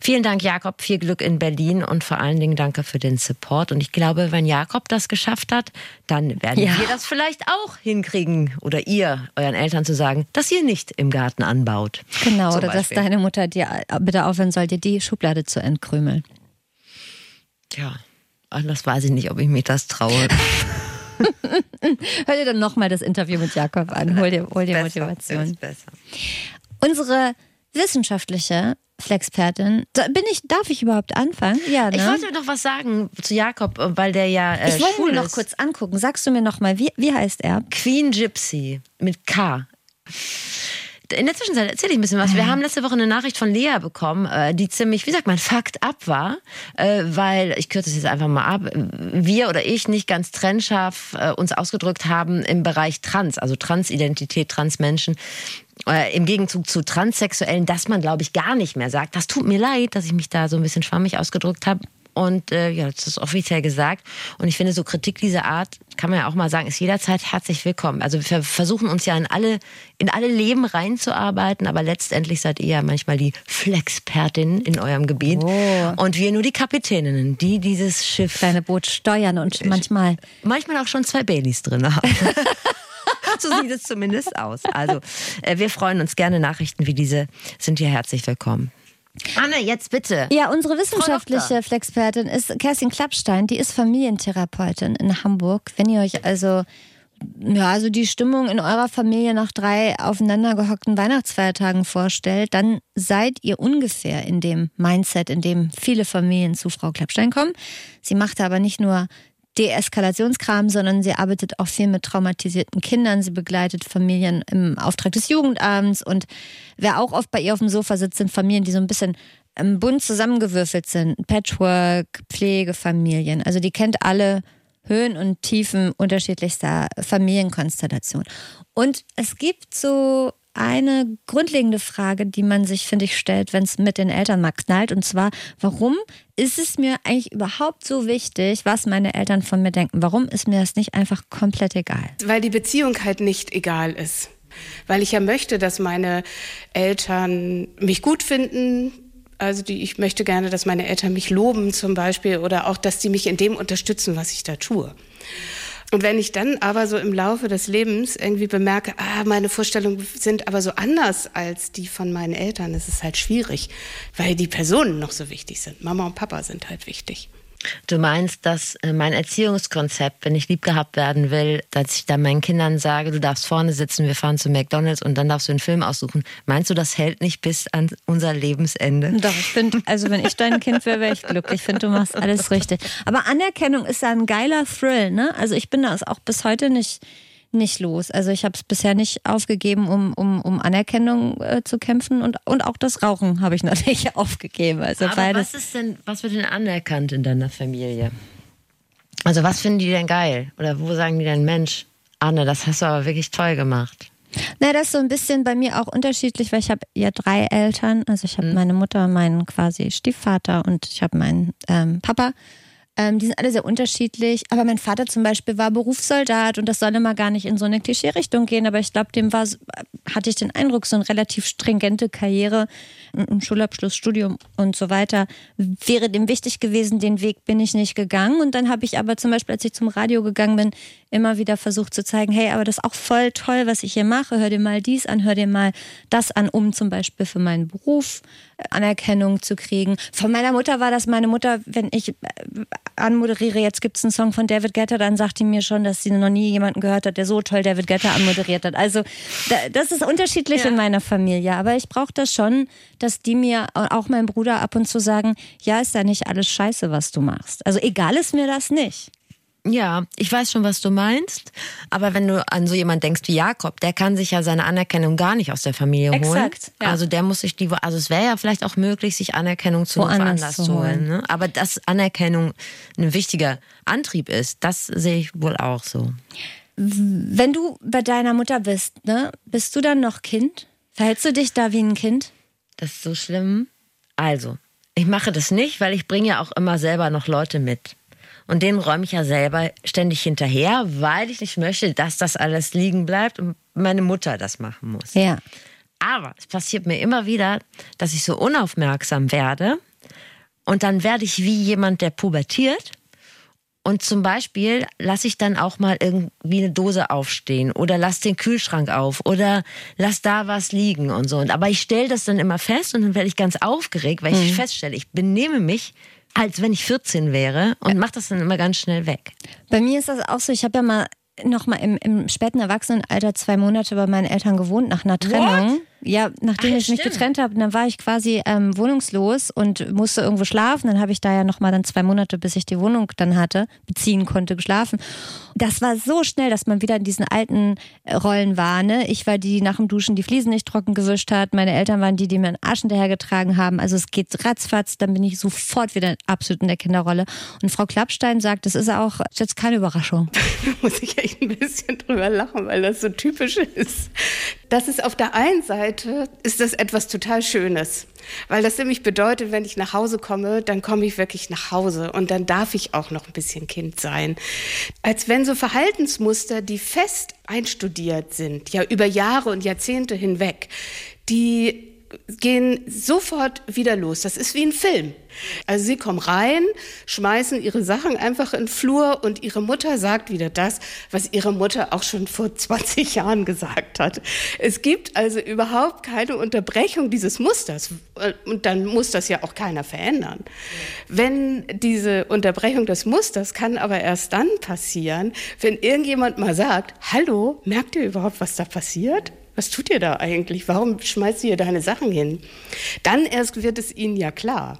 Vielen Dank, Jakob. Viel Glück in Berlin und vor allen Dingen danke für den Support. Und ich glaube, wenn Jakob das geschafft hat, dann werden Ja. wir das vielleicht auch hinkriegen oder ihr euren Eltern zu sagen, dass ihr nicht im Garten anbaut. Genau, Zum oder dass Beispiel. deine Mutter dir äh, bitte aufhören soll, dir die Schublade zu entkrümeln. Ja, anders weiß ich nicht, ob ich mich das traue. *laughs* Hör dir dann nochmal das Interview mit Jakob an. Hol dir, hol dir Besser, Motivation. Unsere wissenschaftliche Flexpertin, da bin ich, darf ich überhaupt anfangen? Ja, ne? Ich wollte noch was sagen zu Jakob, weil der ja äh, ich wollte mir noch ist. kurz angucken. Sagst du mir nochmal, wie, wie heißt er? Queen Gypsy mit K. In der Zwischenzeit erzähle ich ein bisschen was. Wir haben letzte Woche eine Nachricht von Lea bekommen, äh, die ziemlich, wie sagt man, fucked up war, äh, weil, ich kürze es jetzt einfach mal ab, wir oder ich nicht ganz trennscharf äh, uns ausgedrückt haben im Bereich Trans, also Transidentität, Transmenschen. Im Gegenzug zu Transsexuellen, dass man, glaube ich, gar nicht mehr sagt. Das tut mir leid, dass ich mich da so ein bisschen schwammig ausgedrückt habe. Und äh, ja, das ist offiziell gesagt. Und ich finde, so Kritik dieser Art, kann man ja auch mal sagen, ist jederzeit herzlich willkommen. Also wir versuchen uns ja in alle, in alle Leben reinzuarbeiten, aber letztendlich seid ihr ja manchmal die Flexpertin in eurem Gebiet. Oh. Und wir nur die Kapitäninnen, die dieses Schiff. Kleine Boot steuern und manchmal. Manchmal auch schon zwei Baileys drin haben. *laughs* so sieht es zumindest aus. Also, äh, wir freuen uns gerne. Nachrichten wie diese sind hier herzlich willkommen. Anne, jetzt bitte. Ja, unsere wissenschaftliche Flexpertin ist Kerstin Klappstein, die ist Familientherapeutin in Hamburg. Wenn ihr euch also ja, also die Stimmung in eurer Familie nach drei aufeinandergehockten Weihnachtsfeiertagen vorstellt, dann seid ihr ungefähr in dem Mindset, in dem viele Familien zu Frau Klappstein kommen. Sie macht aber nicht nur Deeskalationskram, sondern sie arbeitet auch viel mit traumatisierten Kindern. Sie begleitet Familien im Auftrag des Jugendamts und wer auch oft bei ihr auf dem Sofa sitzt, sind Familien, die so ein bisschen ähm, bunt zusammengewürfelt sind. Patchwork, Pflegefamilien. Also die kennt alle Höhen und Tiefen unterschiedlichster Familienkonstellationen. Und es gibt so eine grundlegende Frage, die man sich, finde ich, stellt, wenn es mit den Eltern mal knallt. Und zwar, warum ist es mir eigentlich überhaupt so wichtig, was meine Eltern von mir denken? Warum ist mir das nicht einfach komplett egal? Weil die Beziehung halt nicht egal ist. Weil ich ja möchte, dass meine Eltern mich gut finden. Also die, ich möchte gerne, dass meine Eltern mich loben zum Beispiel oder auch, dass die mich in dem unterstützen, was ich da tue. Und wenn ich dann aber so im Laufe des Lebens irgendwie bemerke, ah, meine Vorstellungen sind aber so anders als die von meinen Eltern, ist halt schwierig, weil die Personen noch so wichtig sind. Mama und Papa sind halt wichtig. Du meinst, dass äh, mein Erziehungskonzept, wenn ich lieb gehabt werden will, dass ich dann meinen Kindern sage, du darfst vorne sitzen, wir fahren zu McDonalds und dann darfst du einen Film aussuchen. Meinst du, das hält nicht bis an unser Lebensende? Doch, ich finde, also wenn ich dein Kind wäre, wäre ich glücklich. Ich finde, du machst alles richtig. Aber Anerkennung ist ja ein geiler Thrill, ne? Also ich bin das auch bis heute nicht nicht los. Also ich habe es bisher nicht aufgegeben, um, um, um Anerkennung äh, zu kämpfen und, und auch das Rauchen habe ich *laughs* natürlich aufgegeben. Also Aber beides. was ist denn, was wird denn anerkannt in deiner Familie? Also was finden die denn geil? Oder wo sagen die denn, Mensch, Anne, das hast du aber wirklich toll gemacht? Na, das ist so ein bisschen bei mir auch unterschiedlich, weil ich habe ja drei Eltern. Also ich habe Mhm. meine Mutter, meinen quasi Stiefvater und ich habe meinen ähm, Papa. Ähm, die sind alle sehr unterschiedlich. Aber mein Vater zum Beispiel war Berufssoldat und das soll immer gar nicht in so eine Klischee-Richtung gehen. Aber ich glaube, dem war, hatte ich den Eindruck, so eine relativ stringente Karriere, ein Schulabschluss, Studium und so weiter, wäre dem wichtig gewesen. Den Weg bin ich nicht gegangen. Und dann habe ich aber zum Beispiel, als ich zum Radio gegangen bin, immer wieder versucht zu zeigen, hey, aber das ist auch voll toll, was ich hier mache. Hör dir mal dies an, hör dir mal das an, um zum Beispiel für meinen Beruf äh, Anerkennung zu kriegen. Von meiner Mutter war das meine Mutter, wenn ich äh, anmoderiere, jetzt gibt es einen Song von David Guetta, dann sagt die mir schon, dass sie noch nie jemanden gehört hat, der so toll David Guetta anmoderiert hat. Also da, das ist unterschiedlich in meiner Familie, aber ich brauche das schon, dass die mir, auch mein Bruder ab und zu sagen, ja, ist ja nicht alles scheiße, was du machst. Also egal ist mir das nicht. Ja, ich weiß schon, was du meinst. Aber wenn du an so jemand denkst wie Jakob, der kann sich ja seine Anerkennung gar nicht aus der Familie holen. Exakt, ja. Also der muss sich die, also es wäre ja vielleicht auch möglich, sich Anerkennung zu Woanders zu holen. Ne? Aber dass Anerkennung ein wichtiger Antrieb ist, das sehe ich wohl auch so. Wenn du bei deiner Mutter bist, ne, bist du dann noch Kind? Verhältst du dich da wie ein Kind? Das ist so schlimm. Also, ich mache das nicht, weil ich bringe ja auch immer selber noch Leute mit. Und denen räume ich ja selber ständig hinterher, weil ich nicht möchte, dass das alles liegen bleibt und meine Mutter das machen muss. Ja. Aber es passiert mir immer wieder, dass ich so unaufmerksam werde und dann werde ich wie jemand, der pubertiert. Und zum Beispiel lasse ich dann auch mal irgendwie eine Dose aufstehen oder lass den Kühlschrank auf oder lass da was liegen und so. Und aber ich stelle das dann immer fest und dann werde ich ganz aufgeregt, weil ich feststelle, ich benehme mich, als wenn ich 14 wäre und mache das dann immer ganz schnell weg. Bei mir ist das auch so, ich habe ja mal noch mal im, im späten Erwachsenenalter zwei Monate bei meinen Eltern gewohnt nach einer Trennung. Ja, nachdem Ach, ich mich stimmt. getrennt habe, dann war ich quasi ähm, wohnungslos und musste irgendwo schlafen. Dann habe ich da ja noch mal dann zwei Monate, bis ich die Wohnung dann hatte, beziehen konnte, geschlafen. Das war so schnell, dass man wieder in diesen alten äh, Rollen war. Ne? Ich war die, die nach dem Duschen die Fliesen nicht trocken gewischt hat. Meine Eltern waren die, die mir einen Arsch hinterhergetragen haben. Also es geht ratzfatz, dann bin ich sofort wieder absolut in der Kinderrolle. Und Frau Klappstein sagt, das ist auch ist jetzt keine Überraschung. *laughs* muss ich echt ein bisschen drüber lachen, weil das so typisch ist. Das ist auf der einen Seite ist das etwas total Schönes, weil das nämlich bedeutet, wenn ich nach Hause komme, dann komme ich wirklich nach Hause und dann darf ich auch noch ein bisschen Kind sein. Als wenn so Verhaltensmuster, die fest einstudiert sind, ja über Jahre und Jahrzehnte hinweg, die gehen sofort wieder los. Das ist wie ein Film. Also sie kommen rein, schmeißen ihre Sachen einfach in den Flur und ihre Mutter sagt wieder das, was ihre Mutter auch schon vor *laughs* 20 Jahren gesagt hat. Es gibt also überhaupt keine Unterbrechung dieses Musters und dann muss das ja auch keiner verändern. Wenn diese Unterbrechung des Musters kann aber erst dann passieren, wenn irgendjemand mal sagt, hallo, merkt ihr überhaupt, was da passiert? Was tut ihr da eigentlich? Warum schmeißt ihr deine Sachen hin? Dann erst wird es ihnen ja klar.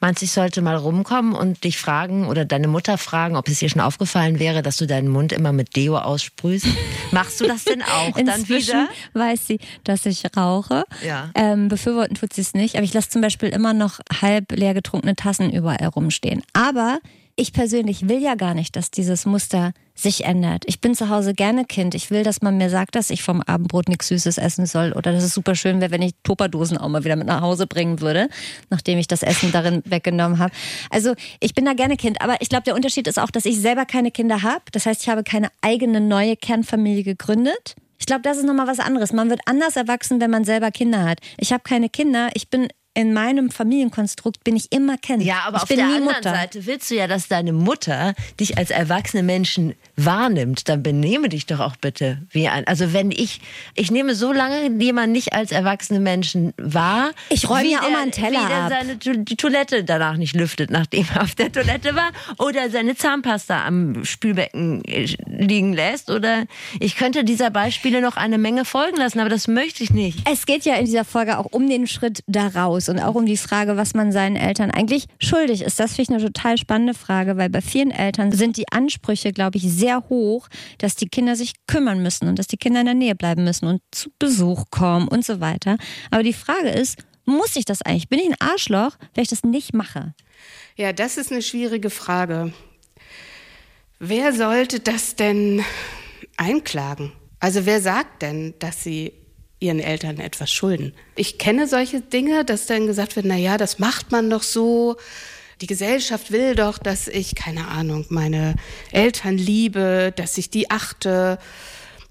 Meinst du, ich sollte mal rumkommen und dich fragen oder deine Mutter fragen, ob es dir schon aufgefallen wäre, dass du deinen Mund immer mit Deo aussprühst? *laughs* Machst du das denn auch dann wieder? weiß sie, dass ich rauche. Ja. Ähm, befürworten tut sie es nicht. Aber ich lasse zum Beispiel immer noch halb leer getrunkene Tassen überall rumstehen. Aber ich persönlich will ja gar nicht, dass dieses Muster sich ändert. Ich bin zu Hause gerne Kind. Ich will, dass man mir sagt, dass ich vom Abendbrot nichts Süßes essen soll oder dass es super schön wäre, wenn ich Tupperdosen auch mal wieder mit nach Hause bringen würde, nachdem ich das Essen darin weggenommen habe. Also ich bin da gerne Kind, aber ich glaube, der Unterschied ist auch, dass ich selber keine Kinder habe. Das heißt, ich habe keine eigene neue Kernfamilie gegründet. Ich glaube, das ist nochmal was anderes. Man wird anders erwachsen, wenn man selber Kinder hat. Ich habe keine Kinder. Ich bin in meinem Familienkonstrukt bin ich immer Kind. Ja, aber ich auf der anderen Mutter. Seite willst du ja, dass deine Mutter dich als erwachsene Menschen wahrnimmt. Dann benehme dich doch auch bitte wie ein. Also wenn ich, ich nehme so lange jemanden nicht als erwachsene Menschen wahr. Ich räume ja auch mal einen Teller Wie der ab. seine die Toilette danach nicht lüftet, nachdem er auf der Toilette war. Oder seine Zahnpasta am Spülbecken äh, liegen lässt. Oder ich könnte dieser Beispiele noch eine Menge folgen lassen, aber das möchte ich nicht. Es geht ja in dieser Folge auch um den Schritt da raus und auch um die Frage, was man seinen Eltern eigentlich schuldig ist. Das finde ich eine total spannende Frage, weil bei vielen Eltern sind die Ansprüche, glaube ich, sehr hoch, dass die Kinder sich kümmern müssen und dass die Kinder in der Nähe bleiben müssen und zu Besuch kommen und so weiter. Aber die Frage ist, muss ich das eigentlich? Bin ich ein Arschloch, wenn ich das nicht mache? Ja, das ist eine schwierige Frage. Wer sollte das denn einklagen? Also wer sagt denn, dass sie ihren Eltern etwas schulden? Ich kenne solche Dinge, dass dann gesagt wird, na ja, das macht man doch so. Die Gesellschaft will doch, dass ich, keine Ahnung, meine Eltern liebe, dass ich die achte.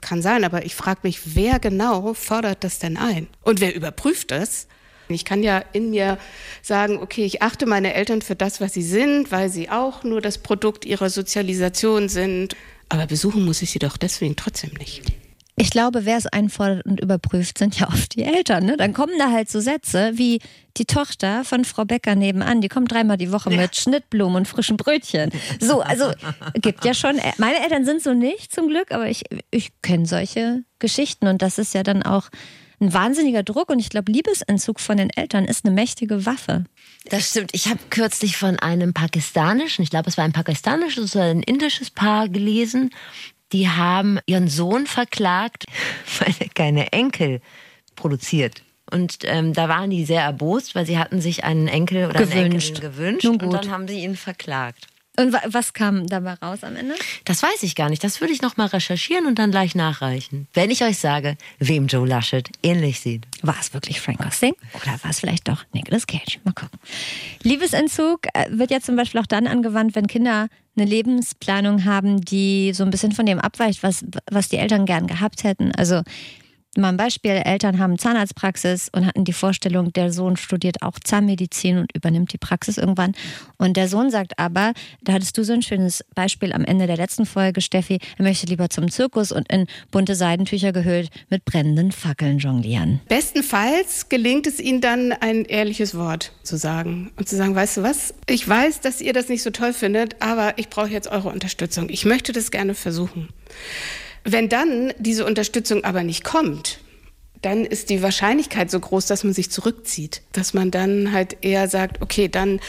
Kann sein, aber ich frage mich, wer genau fordert das denn ein? Und wer überprüft das? Ich kann ja in mir sagen, okay, ich achte meine Eltern für das, was sie sind, weil sie auch nur das Produkt ihrer Sozialisation sind. Aber besuchen muss ich sie doch deswegen trotzdem nicht. Ich glaube, wer es einfordert und überprüft, sind ja oft die Eltern. Ne? Dann kommen da halt so Sätze wie die Tochter von Frau Becker nebenan, die kommt dreimal die Woche mit Schnittblumen und frischen Brötchen. So, also gibt ja schon, meine Eltern sind so nicht zum Glück, aber ich, ich kenne solche Geschichten und das ist ja dann auch ein wahnsinniger Druck und ich glaube, Liebesentzug von den Eltern ist eine mächtige Waffe. Das stimmt. Ich habe kürzlich von einem pakistanischen, ich glaube, es war ein pakistanisches oder ein indisches Paar gelesen, die haben ihren Sohn verklagt, *laughs* weil er keine Enkel produziert. Und ähm, da waren die sehr erbost, weil sie hatten sich einen Enkel oder Gewünscht. eine Enkelin gewünscht. Und dann haben sie ihn verklagt. Und wa- was kam dabei raus am Ende? Das weiß ich gar nicht. Das würde ich noch mal recherchieren und dann gleich nachreichen. Wenn ich euch sage, wem Joe Laschet ähnlich sieht. War es wirklich Frank Gosling oder war es vielleicht doch Nicolas Cage? Mal gucken. Liebesentzug äh, wird ja zum Beispiel auch dann angewandt, wenn Kinder eine Lebensplanung haben, die so ein bisschen von dem abweicht, was, was die Eltern gern gehabt hätten. Also mal ein Beispiel, Eltern haben Zahnarztpraxis und hatten die Vorstellung, der Sohn studiert auch Zahnmedizin und übernimmt die Praxis irgendwann. Und der Sohn sagt aber, da hattest du so ein schönes Beispiel am Ende der letzten Folge, Steffi, er möchte lieber zum Zirkus und in bunte Seidentücher gehüllt mit brennenden Fackeln jonglieren. Bestenfalls gelingt es ihnen dann, ein ehrliches Wort zu sagen und zu sagen, weißt du was, ich weiß, dass ihr das nicht so toll findet, aber ich brauche jetzt eure Unterstützung. Ich möchte das gerne versuchen. Wenn dann diese Unterstützung aber nicht kommt, dann ist die Wahrscheinlichkeit so groß, dass man sich zurückzieht. Dass man dann halt eher sagt, okay, dann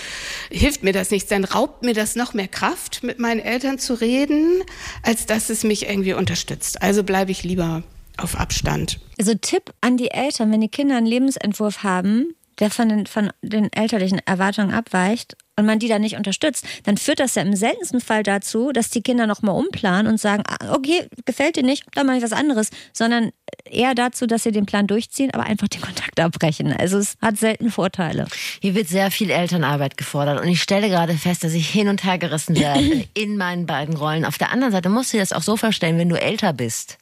hilft mir das nichts, dann raubt mir das noch mehr Kraft, mit meinen Eltern zu reden, als dass es mich irgendwie unterstützt. Also bleibe ich lieber auf Abstand. Also Tipp an die Eltern, wenn die Kinder einen Lebensentwurf haben, der von den, von den elterlichen Erwartungen abweicht und man die dann nicht unterstützt, dann führt das ja im seltensten Fall dazu, dass die Kinder nochmal umplanen und sagen, ah, okay, gefällt dir nicht, dann mache ich was anderes, sondern eher dazu, dass sie den Plan durchziehen, aber einfach den Kontakt abbrechen. Also es hat selten Vorteile. Hier wird sehr viel Elternarbeit gefordert und ich stelle gerade fest, dass ich hin und her gerissen werde *laughs* in meinen beiden Rollen. Auf der anderen Seite musst du dir das auch so vorstellen, wenn du älter bist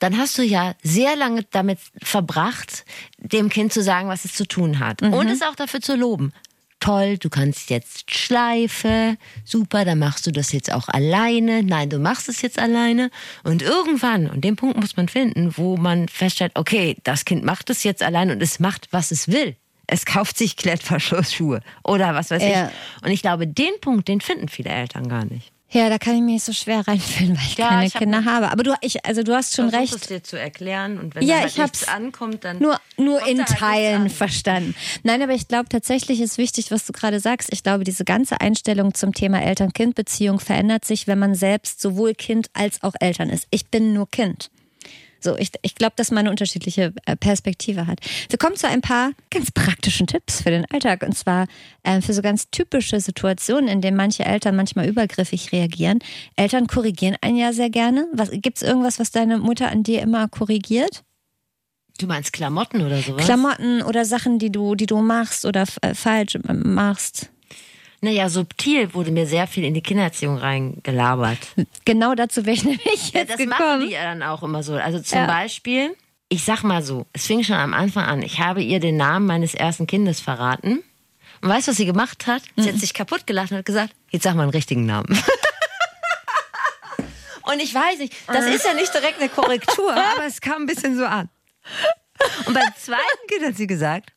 dann hast du ja sehr lange damit verbracht, dem Kind zu sagen, was es zu tun hat. Mhm. Und es auch dafür zu loben toll, du kannst jetzt Schleife, super, dann machst du das jetzt auch alleine. Nein, du machst es jetzt alleine. Und irgendwann, und den Punkt muss man finden, wo man feststellt, okay, das Kind macht es jetzt allein und es macht, was es will. Es kauft sich Klettverschlussschuhe oder was weiß ja. ich. Und ich glaube, den Punkt, den finden viele Eltern gar nicht. Ja, da kann ich mich so schwer reinfühlen, *laughs* weil ich ja, keine ich Kinder habe. Aber du, ich, also du hast schon recht. es dir zu erklären und wenn ja, halt ich nichts ankommt, dann nur nur in halt Teilen verstanden. Nein, aber ich glaube tatsächlich ist wichtig, was du gerade sagst. Ich glaube, diese ganze Einstellung zum Thema Eltern-Kind-Beziehung verändert sich, wenn man selbst sowohl Kind als auch Eltern ist. Ich bin nur Kind. So, ich, ich glaube, dass man eine unterschiedliche äh, Perspektive hat. Wir kommen zu ein paar ganz praktischen Tipps für den Alltag und zwar äh, für so ganz typische Situationen, in denen manche Eltern manchmal übergriffig reagieren. Eltern korrigieren einen ja sehr gerne. Gibt es irgendwas, was deine Mutter an dir immer korrigiert? Du meinst Klamotten oder sowas? Klamotten oder Sachen, die du, die du machst oder äh, falsch machst. Naja, subtil wurde mir sehr viel in die Kindererziehung reingelabert. Genau dazu wäre ich nämlich jetzt ja, das gekommen. machen die ja dann auch immer so. Also zum ja. Beispiel, ich sag mal so, es fing schon am Anfang an. Ich habe ihr den Namen meines ersten Kindes verraten. Und weißt du, was sie gemacht hat? Sie hat mhm. sich kaputt gelacht und hat gesagt, jetzt sag mal einen richtigen Namen. *laughs* und ich weiß nicht, das ist ja nicht direkt eine Korrektur, *laughs* aber es kam ein bisschen so an. *laughs* Und beim zweiten Kind hat sie gesagt,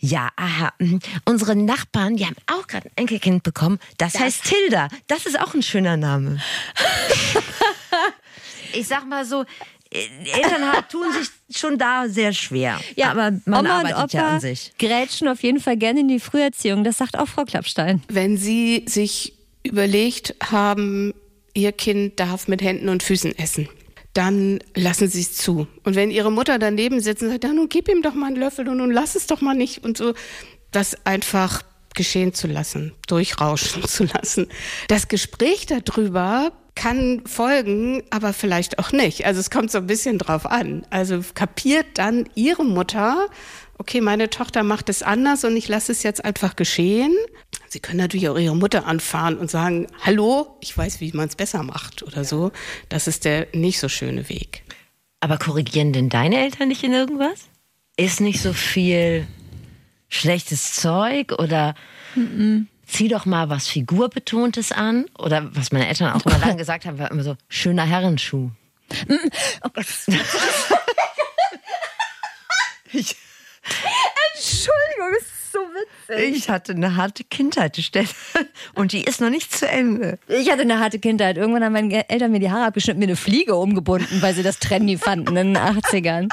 ja, aha. Mhm. Unsere Nachbarn, die haben auch gerade ein Enkelkind bekommen. Das, das heißt Tilda. Das ist auch ein schöner Name. *laughs* ich sag mal so, äh, Eltern tun sich schon da sehr schwer. Ja, aber man Oma arbeitet und Opa ja an sich. Grätschen auf jeden Fall gerne in die Früherziehung. Das sagt auch Frau Klappstein. Wenn Sie sich überlegt haben, Ihr Kind darf mit Händen und Füßen essen dann lassen sie es zu. Und wenn ihre Mutter daneben sitzt und sagt, ja, nun gib ihm doch mal einen Löffel und nun lass es doch mal nicht und so, das einfach geschehen zu lassen, durchrauschen *laughs* zu lassen. Das Gespräch darüber kann folgen, aber vielleicht auch nicht. Also es kommt so ein bisschen drauf an. Also kapiert dann ihre Mutter, okay, meine Tochter macht es anders und ich lasse es jetzt einfach geschehen. Sie können natürlich auch Ihre Mutter anfahren und sagen, hallo, ich weiß, wie man es besser macht oder so. Das ist der nicht so schöne Weg. Aber korrigieren denn deine Eltern nicht in irgendwas? Ist nicht so viel schlechtes Zeug oder mm -mm. zieh doch mal was Figurbetontes an? Oder was meine Eltern auch immer lange *laughs* gesagt haben, war immer so, schöner Herrenschuh. Oh Gott. *laughs* *laughs* ich Entschuldigung, ist so witzig. Ich hatte eine harte Kindheit, Stelle. *laughs* Und die ist noch nicht zu Ende. Ich hatte eine harte Kindheit. Irgendwann haben meine Eltern mir die Haare abgeschnitten, mir eine Fliege umgebunden, weil sie das trendy fanden in den 80ern.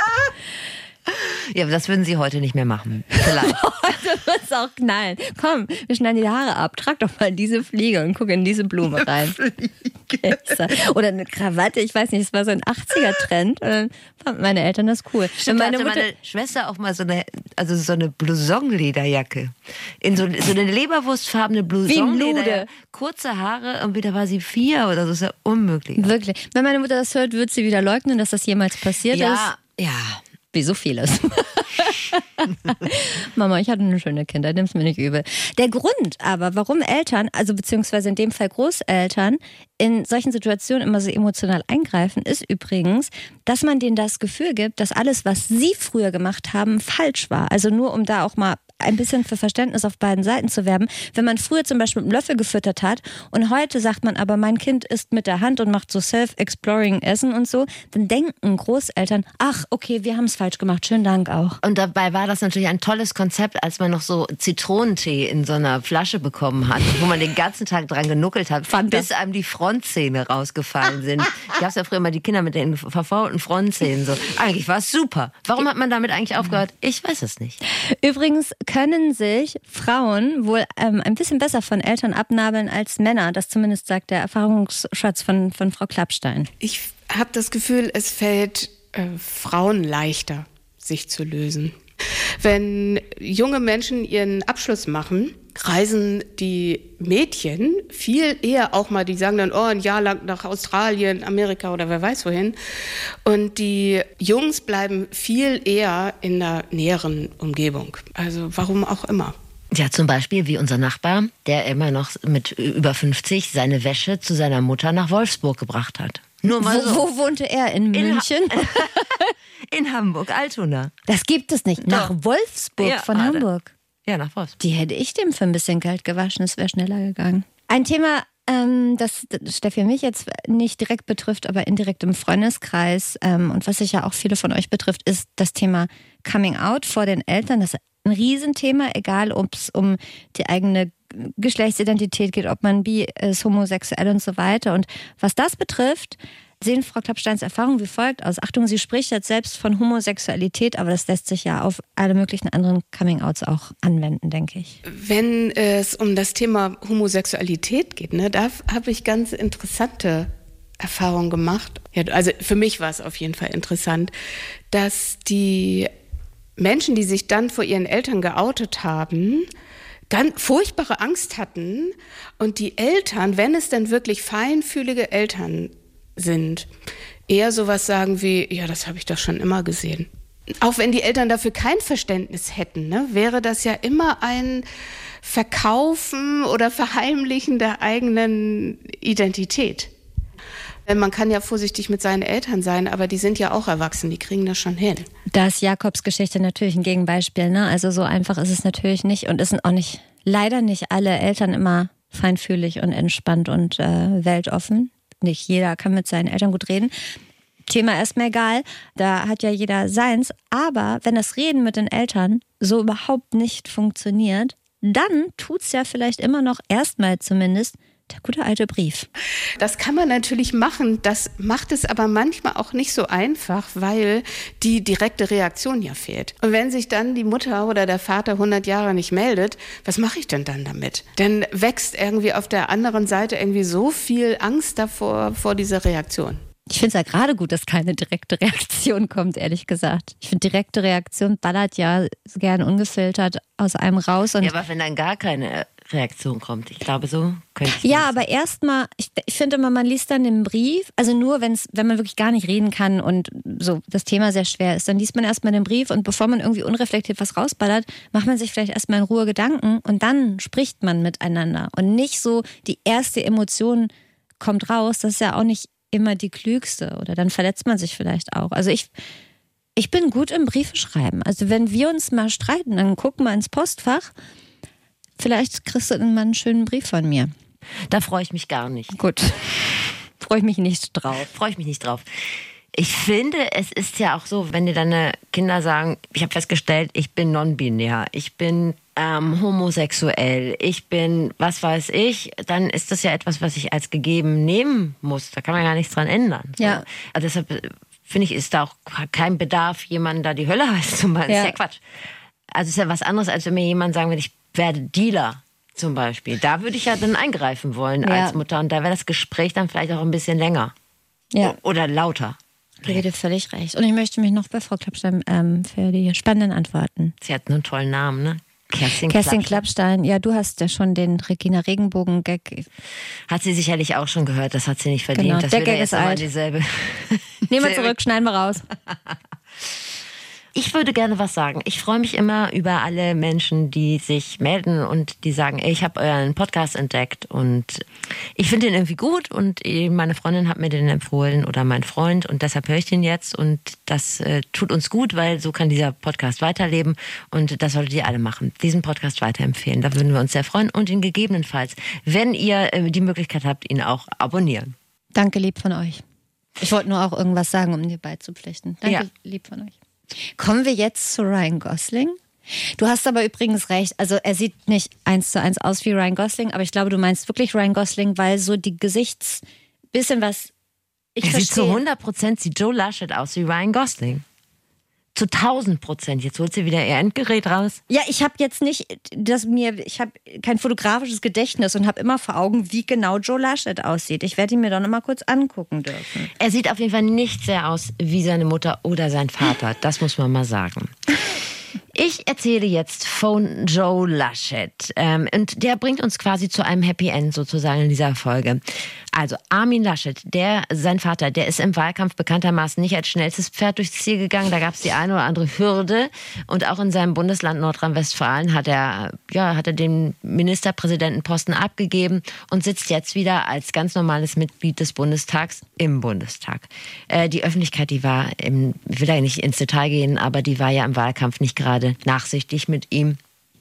Ja, aber das würden sie heute nicht mehr machen. Vielleicht. *laughs* heute es auch knallen. Komm, wir schneiden die Haare ab. Trag doch mal diese Fliege und guck in diese Blume rein. *laughs* Oder eine Krawatte, ich weiß nicht, es war so ein 80er-Trend. Und dann fanden meine Eltern das cool. Stimmt, meine, Mutter, meine Schwester auch mal so eine, also so eine Blouson-Lederjacke. In so, so eine leberwurstfarbene Blouson-Lederjacke. Kurze Haare und wieder war sie vier oder so. Das ist ja unmöglich. Wirklich. Wenn meine Mutter das hört, wird sie wieder leugnen, dass das jemals passiert ja, ist. Ja, wie so vieles. *laughs* Mama, ich hatte eine schöne Kindheit, nimm's mir nicht übel. Der Grund aber, warum Eltern, also beziehungsweise in dem Fall Großeltern, in solchen Situationen immer so emotional eingreifen, ist übrigens, dass man denen das Gefühl gibt, dass alles, was sie früher gemacht haben, falsch war. Also nur um da auch mal ein bisschen für Verständnis auf beiden Seiten zu werben. Wenn man früher zum Beispiel mit einem Löffel gefüttert hat und heute sagt man aber, mein Kind isst mit der Hand und macht so self-exploring Essen und so, dann denken Großeltern, ach, okay, wir haben es falsch gemacht, schönen Dank auch. Und dabei war das natürlich ein tolles Konzept, als man noch so Zitronentee in so einer Flasche bekommen hat, wo man den ganzen Tag dran genuckelt hat, Fand bis einem die Frontzähne rausgefallen sind. Ich gab ja früher immer die Kinder mit den verfaulten Frontzähnen. So. Eigentlich war es super. Warum hat man damit eigentlich aufgehört? Ich weiß es nicht. Übrigens können sich Frauen wohl ähm, ein bisschen besser von Eltern abnabeln als Männer. Das zumindest sagt der Erfahrungsschatz von, von Frau Klappstein. Ich habe das Gefühl, es fällt äh, Frauen leichter, sich zu lösen. Wenn junge Menschen ihren Abschluss machen, reisen die Mädchen viel eher auch mal, die sagen dann, oh, ein Jahr lang nach Australien, Amerika oder wer weiß wohin. Und die Jungs bleiben viel eher in der näheren Umgebung. Also warum auch immer. Ja, zum Beispiel wie unser Nachbar, der immer noch mit über 50 seine Wäsche zu seiner Mutter nach Wolfsburg gebracht hat. Nur mal wo, so. wo wohnte er? In München? In, ha *laughs* in Hamburg, Altona. Das gibt es nicht. Nach Doch. Wolfsburg ja, von Hamburg. Ja, nach Wolfsburg. Die hätte ich dem für ein bisschen Geld gewaschen, es wäre schneller gegangen. Ein Thema, ähm, das Steffi mich jetzt nicht direkt betrifft, aber indirekt im Freundeskreis ähm, und was sicher auch viele von euch betrifft, ist das Thema Coming Out vor den Eltern. Das ist ein Riesenthema, egal ob es um die eigene Geschlechtsidentität geht, ob man bi ist, homosexuell und so weiter. Und was das betrifft, sehen Frau Klappsteins Erfahrung wie folgt aus. Achtung, sie spricht jetzt selbst von Homosexualität, aber das lässt sich ja auf alle möglichen anderen Coming-outs auch anwenden, denke ich. Wenn es um das Thema Homosexualität geht, ne, da habe ich ganz interessante Erfahrungen gemacht. Ja, also für mich war es auf jeden Fall interessant, dass die Menschen, die sich dann vor ihren Eltern geoutet haben, ganz furchtbare Angst hatten und die Eltern, wenn es denn wirklich feinfühlige Eltern sind, eher sowas sagen wie, ja, das habe ich doch schon immer gesehen. Auch wenn die Eltern dafür kein Verständnis hätten, ne, wäre das ja immer ein Verkaufen oder Verheimlichen der eigenen Identität. Man kann ja vorsichtig mit seinen Eltern sein, aber die sind ja auch erwachsen, die kriegen das schon hin. Da ist Jakobs Geschichte natürlich ein Gegenbeispiel. Ne? Also so einfach ist es natürlich nicht und sind auch nicht, leider nicht alle Eltern immer feinfühlig und entspannt und äh, weltoffen nicht jeder kann mit seinen Eltern gut reden. Thema ist mir egal, da hat ja jeder seins. Aber wenn das Reden mit den Eltern so überhaupt nicht funktioniert, dann tut es ja vielleicht immer noch erstmal zumindest der gute alte Brief. Das kann man natürlich machen. Das macht es aber manchmal auch nicht so einfach, weil die direkte Reaktion ja fehlt. Und wenn sich dann die Mutter oder der Vater 100 Jahre nicht meldet, was mache ich denn dann damit? Dann wächst irgendwie auf der anderen Seite irgendwie so viel Angst davor, vor dieser Reaktion. Ich finde es ja gerade gut, dass keine direkte Reaktion kommt, ehrlich gesagt. Ich finde, direkte Reaktion ballert ja gern ungefiltert aus einem raus. ja, aber wenn dann gar keine Reaktion kommt. Ich glaube, so könnte ich. Ja, aber erstmal, ich, ich finde immer, man liest dann den Brief, also nur wenn's, wenn man wirklich gar nicht reden kann und so das Thema sehr schwer ist, dann liest man erstmal den Brief und bevor man irgendwie unreflektiert was rausballert, macht man sich vielleicht erstmal in Ruhe Gedanken und dann spricht man miteinander. Und nicht so, die erste Emotion kommt raus, das ist ja auch nicht immer die klügste oder dann verletzt man sich vielleicht auch. Also ich. Ich bin gut im Briefe schreiben. Also wenn wir uns mal streiten, dann gucken wir ins Postfach Vielleicht kriegst du dann mal einen schönen Brief von mir. Da freue ich mich gar nicht. Gut. freue ich mich nicht drauf. Freue ich mich nicht drauf. Ich finde, es ist ja auch so, wenn dir deine Kinder sagen, ich habe festgestellt, ich bin non-binär, ich bin ähm, homosexuell, ich bin was weiß ich, dann ist das ja etwas, was ich als gegeben nehmen muss. Da kann man ja nichts dran ändern. So. Ja. Also deshalb äh, finde ich, ist da auch kein Bedarf, jemanden da die Hölle *laughs* heiß zu machen. Ja. Ist ja Quatsch. Also es ist ja was anderes, als wenn mir jemand sagen würde, ich werde Dealer zum Beispiel. Da würde ich ja dann eingreifen wollen ja. als Mutter und da wäre das Gespräch dann vielleicht auch ein bisschen länger. Ja. Oder lauter. Da geht völlig recht. Und ich möchte mich noch bei Frau Klappstein ähm, für die spannenden Antworten. Sie hat einen tollen Namen, ne? Kerstin, Kerstin Klappstein. Ja, du hast ja schon den Regina Regenbogen-Gag. Hat sie sicherlich auch schon gehört, das hat sie nicht verdient. Genau, das der Gag ist alt. dieselbe. Nehmen wir *laughs* zurück, schneiden wir raus. *laughs* Ich würde gerne was sagen. Ich freue mich immer über alle Menschen, die sich melden und die sagen, ey, ich habe euren Podcast entdeckt und ich finde den irgendwie gut und meine Freundin hat mir den empfohlen oder mein Freund und deshalb höre ich den jetzt und das äh, tut uns gut, weil so kann dieser Podcast weiterleben und das solltet ihr alle machen. Diesen Podcast weiterempfehlen. Da würden wir uns sehr freuen und ihn gegebenenfalls, wenn ihr äh, die Möglichkeit habt, ihn auch abonnieren. Danke lieb von euch. Ich wollte nur auch irgendwas sagen, um dir beizupflichten. Danke ja. lieb von euch. Kommen wir jetzt zu Ryan Gosling. Du hast aber übrigens recht. Also er sieht nicht eins zu eins aus wie Ryan Gosling, aber ich glaube, du meinst wirklich Ryan Gosling, weil so die Gesichts bisschen was. Ich er verstehe. sieht zu 100 Prozent sieht Joe Laschet aus wie Ryan Gosling zu 1000 Prozent. Jetzt holt sie wieder ihr Endgerät raus. Ja, ich habe jetzt nicht, dass mir, ich habe kein fotografisches Gedächtnis und habe immer vor Augen, wie genau Joe Laschet aussieht. Ich werde ihn mir doch noch mal kurz angucken dürfen. Er sieht auf jeden Fall nicht sehr aus wie seine Mutter oder sein Vater. Das muss man mal sagen. *laughs* Ich erzähle jetzt von Joe Laschet. Ähm, und der bringt uns quasi zu einem Happy End sozusagen in dieser Folge. Also Armin Laschet, der, sein Vater, der ist im Wahlkampf bekanntermaßen nicht als schnellstes Pferd durchs Ziel gegangen. Da gab es die eine oder andere Hürde. Und auch in seinem Bundesland Nordrhein-Westfalen hat er, ja, hat er den Ministerpräsidentenposten abgegeben und sitzt jetzt wieder als ganz normales Mitglied des Bundestags im Bundestag. Äh, die Öffentlichkeit, die war, im, ich will da nicht ins Detail gehen, aber die war ja im Wahlkampf nicht gerade nachsichtig mit ihm.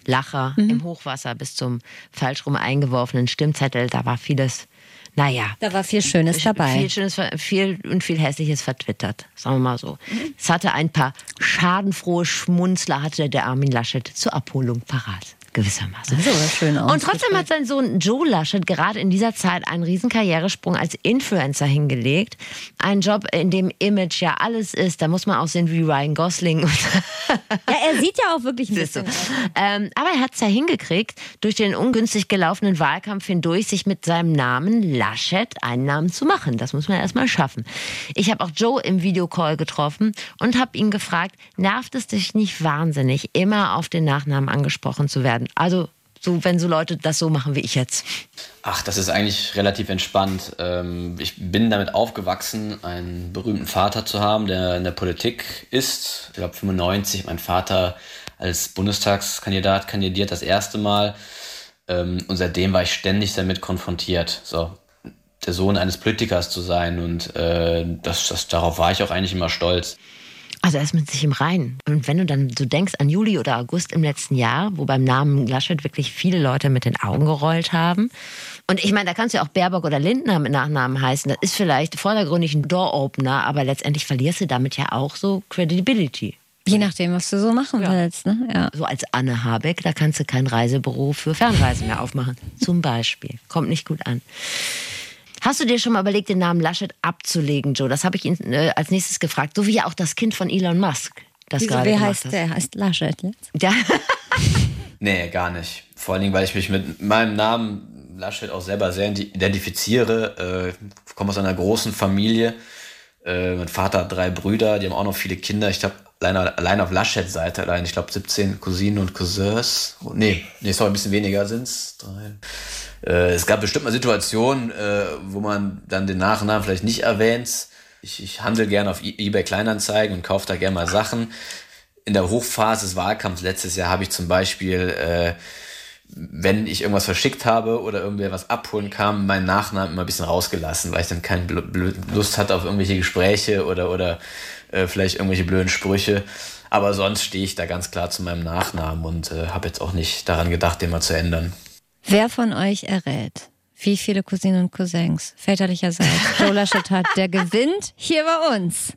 Lacher mhm. im Hochwasser bis zum falsch rum eingeworfenen Stimmzettel, da war vieles naja. Da war viel Schönes dabei. Viel Schönes viel und viel Hässliches vertwittert, sagen wir mal so. Mhm. Es hatte ein paar schadenfrohe Schmunzler, hatte der Armin Laschet zur Abholung parat gewissermaßen. So schön Und trotzdem hat sein Sohn Joe Laschet gerade in dieser Zeit einen riesen Karrieresprung als Influencer hingelegt. Ein Job, in dem Image ja alles ist. Da muss man aussehen wie Ryan Gosling. *laughs* ja, er sieht ja auch wirklich ein bisschen. Ähm, aber er hat es ja hingekriegt, durch den ungünstig gelaufenen Wahlkampf hindurch sich mit seinem Namen Laschet einen Namen zu machen. Das muss man erstmal schaffen. Ich habe auch Joe im Videocall getroffen und habe ihn gefragt, nervt es dich nicht wahnsinnig, immer auf den Nachnamen angesprochen zu werden? Werden. Also so, wenn so Leute das so machen wie ich jetzt. Ach, das ist eigentlich relativ entspannt. Ähm, ich bin damit aufgewachsen, einen berühmten Vater zu haben, der in der Politik ist. Ich glaube 95, mein Vater als Bundestagskandidat kandidiert das erste Mal. Ähm, und seitdem war ich ständig damit konfrontiert. So, der Sohn eines Politikers zu sein und äh, das, das, darauf war ich auch eigentlich immer stolz. Also er ist mit sich im Reinen. Und wenn du dann so denkst an Juli oder August im letzten Jahr, wo beim Namen Laschet wirklich viele Leute mit den Augen gerollt haben. Und ich meine, da kannst du ja auch Baerbock oder Lindner mit Nachnamen heißen. Das ist vielleicht vordergründig ein Door-Opener, aber letztendlich verlierst du damit ja auch so Credibility. Je nachdem, was du so machen ja. willst. Ne? Ja. So als Anne Habeck, da kannst du kein Reisebüro für Fernreisen mehr aufmachen. Zum Beispiel. Kommt nicht gut an. Hast du dir schon mal überlegt, den Namen Laschet abzulegen, Joe? Das habe ich ihn äh, als nächstes gefragt. So wie ja auch das Kind von Elon Musk. Das Wieso, gerade wer heißt der? Heißt Laschet jetzt? Ja. *laughs* nee, gar nicht. Vor allen Dingen, weil ich mich mit meinem Namen Laschet auch selber sehr identifiziere. Äh, komme aus einer großen Familie. Äh, mein Vater hat drei Brüder, die haben auch noch viele Kinder. Ich glaube, allein, allein auf Laschets Seite allein, ich glaube, 17 Cousinen und Cousins. Oh, nee, nee, sorry, ein bisschen weniger sind es. Äh, es gab bestimmt mal Situationen, äh, wo man dann den Nachnamen vielleicht nicht erwähnt. Ich, ich handle gerne auf e-, eBay Kleinanzeigen und kaufe da gerne mal Sachen. In der Hochphase des Wahlkampfs letztes Jahr habe ich zum Beispiel äh, wenn ich irgendwas verschickt habe oder irgendwer was abholen kam, meinen Nachnamen immer ein bisschen rausgelassen, weil ich dann keine Lust hatte auf irgendwelche Gespräche oder, oder äh, vielleicht irgendwelche blöden Sprüche. Aber sonst stehe ich da ganz klar zu meinem Nachnamen und äh, habe jetzt auch nicht daran gedacht, den mal zu ändern. Wer von euch errät, wie viele Cousinen und Cousins väterlicherseits Joe Laschet hat, der gewinnt hier bei uns?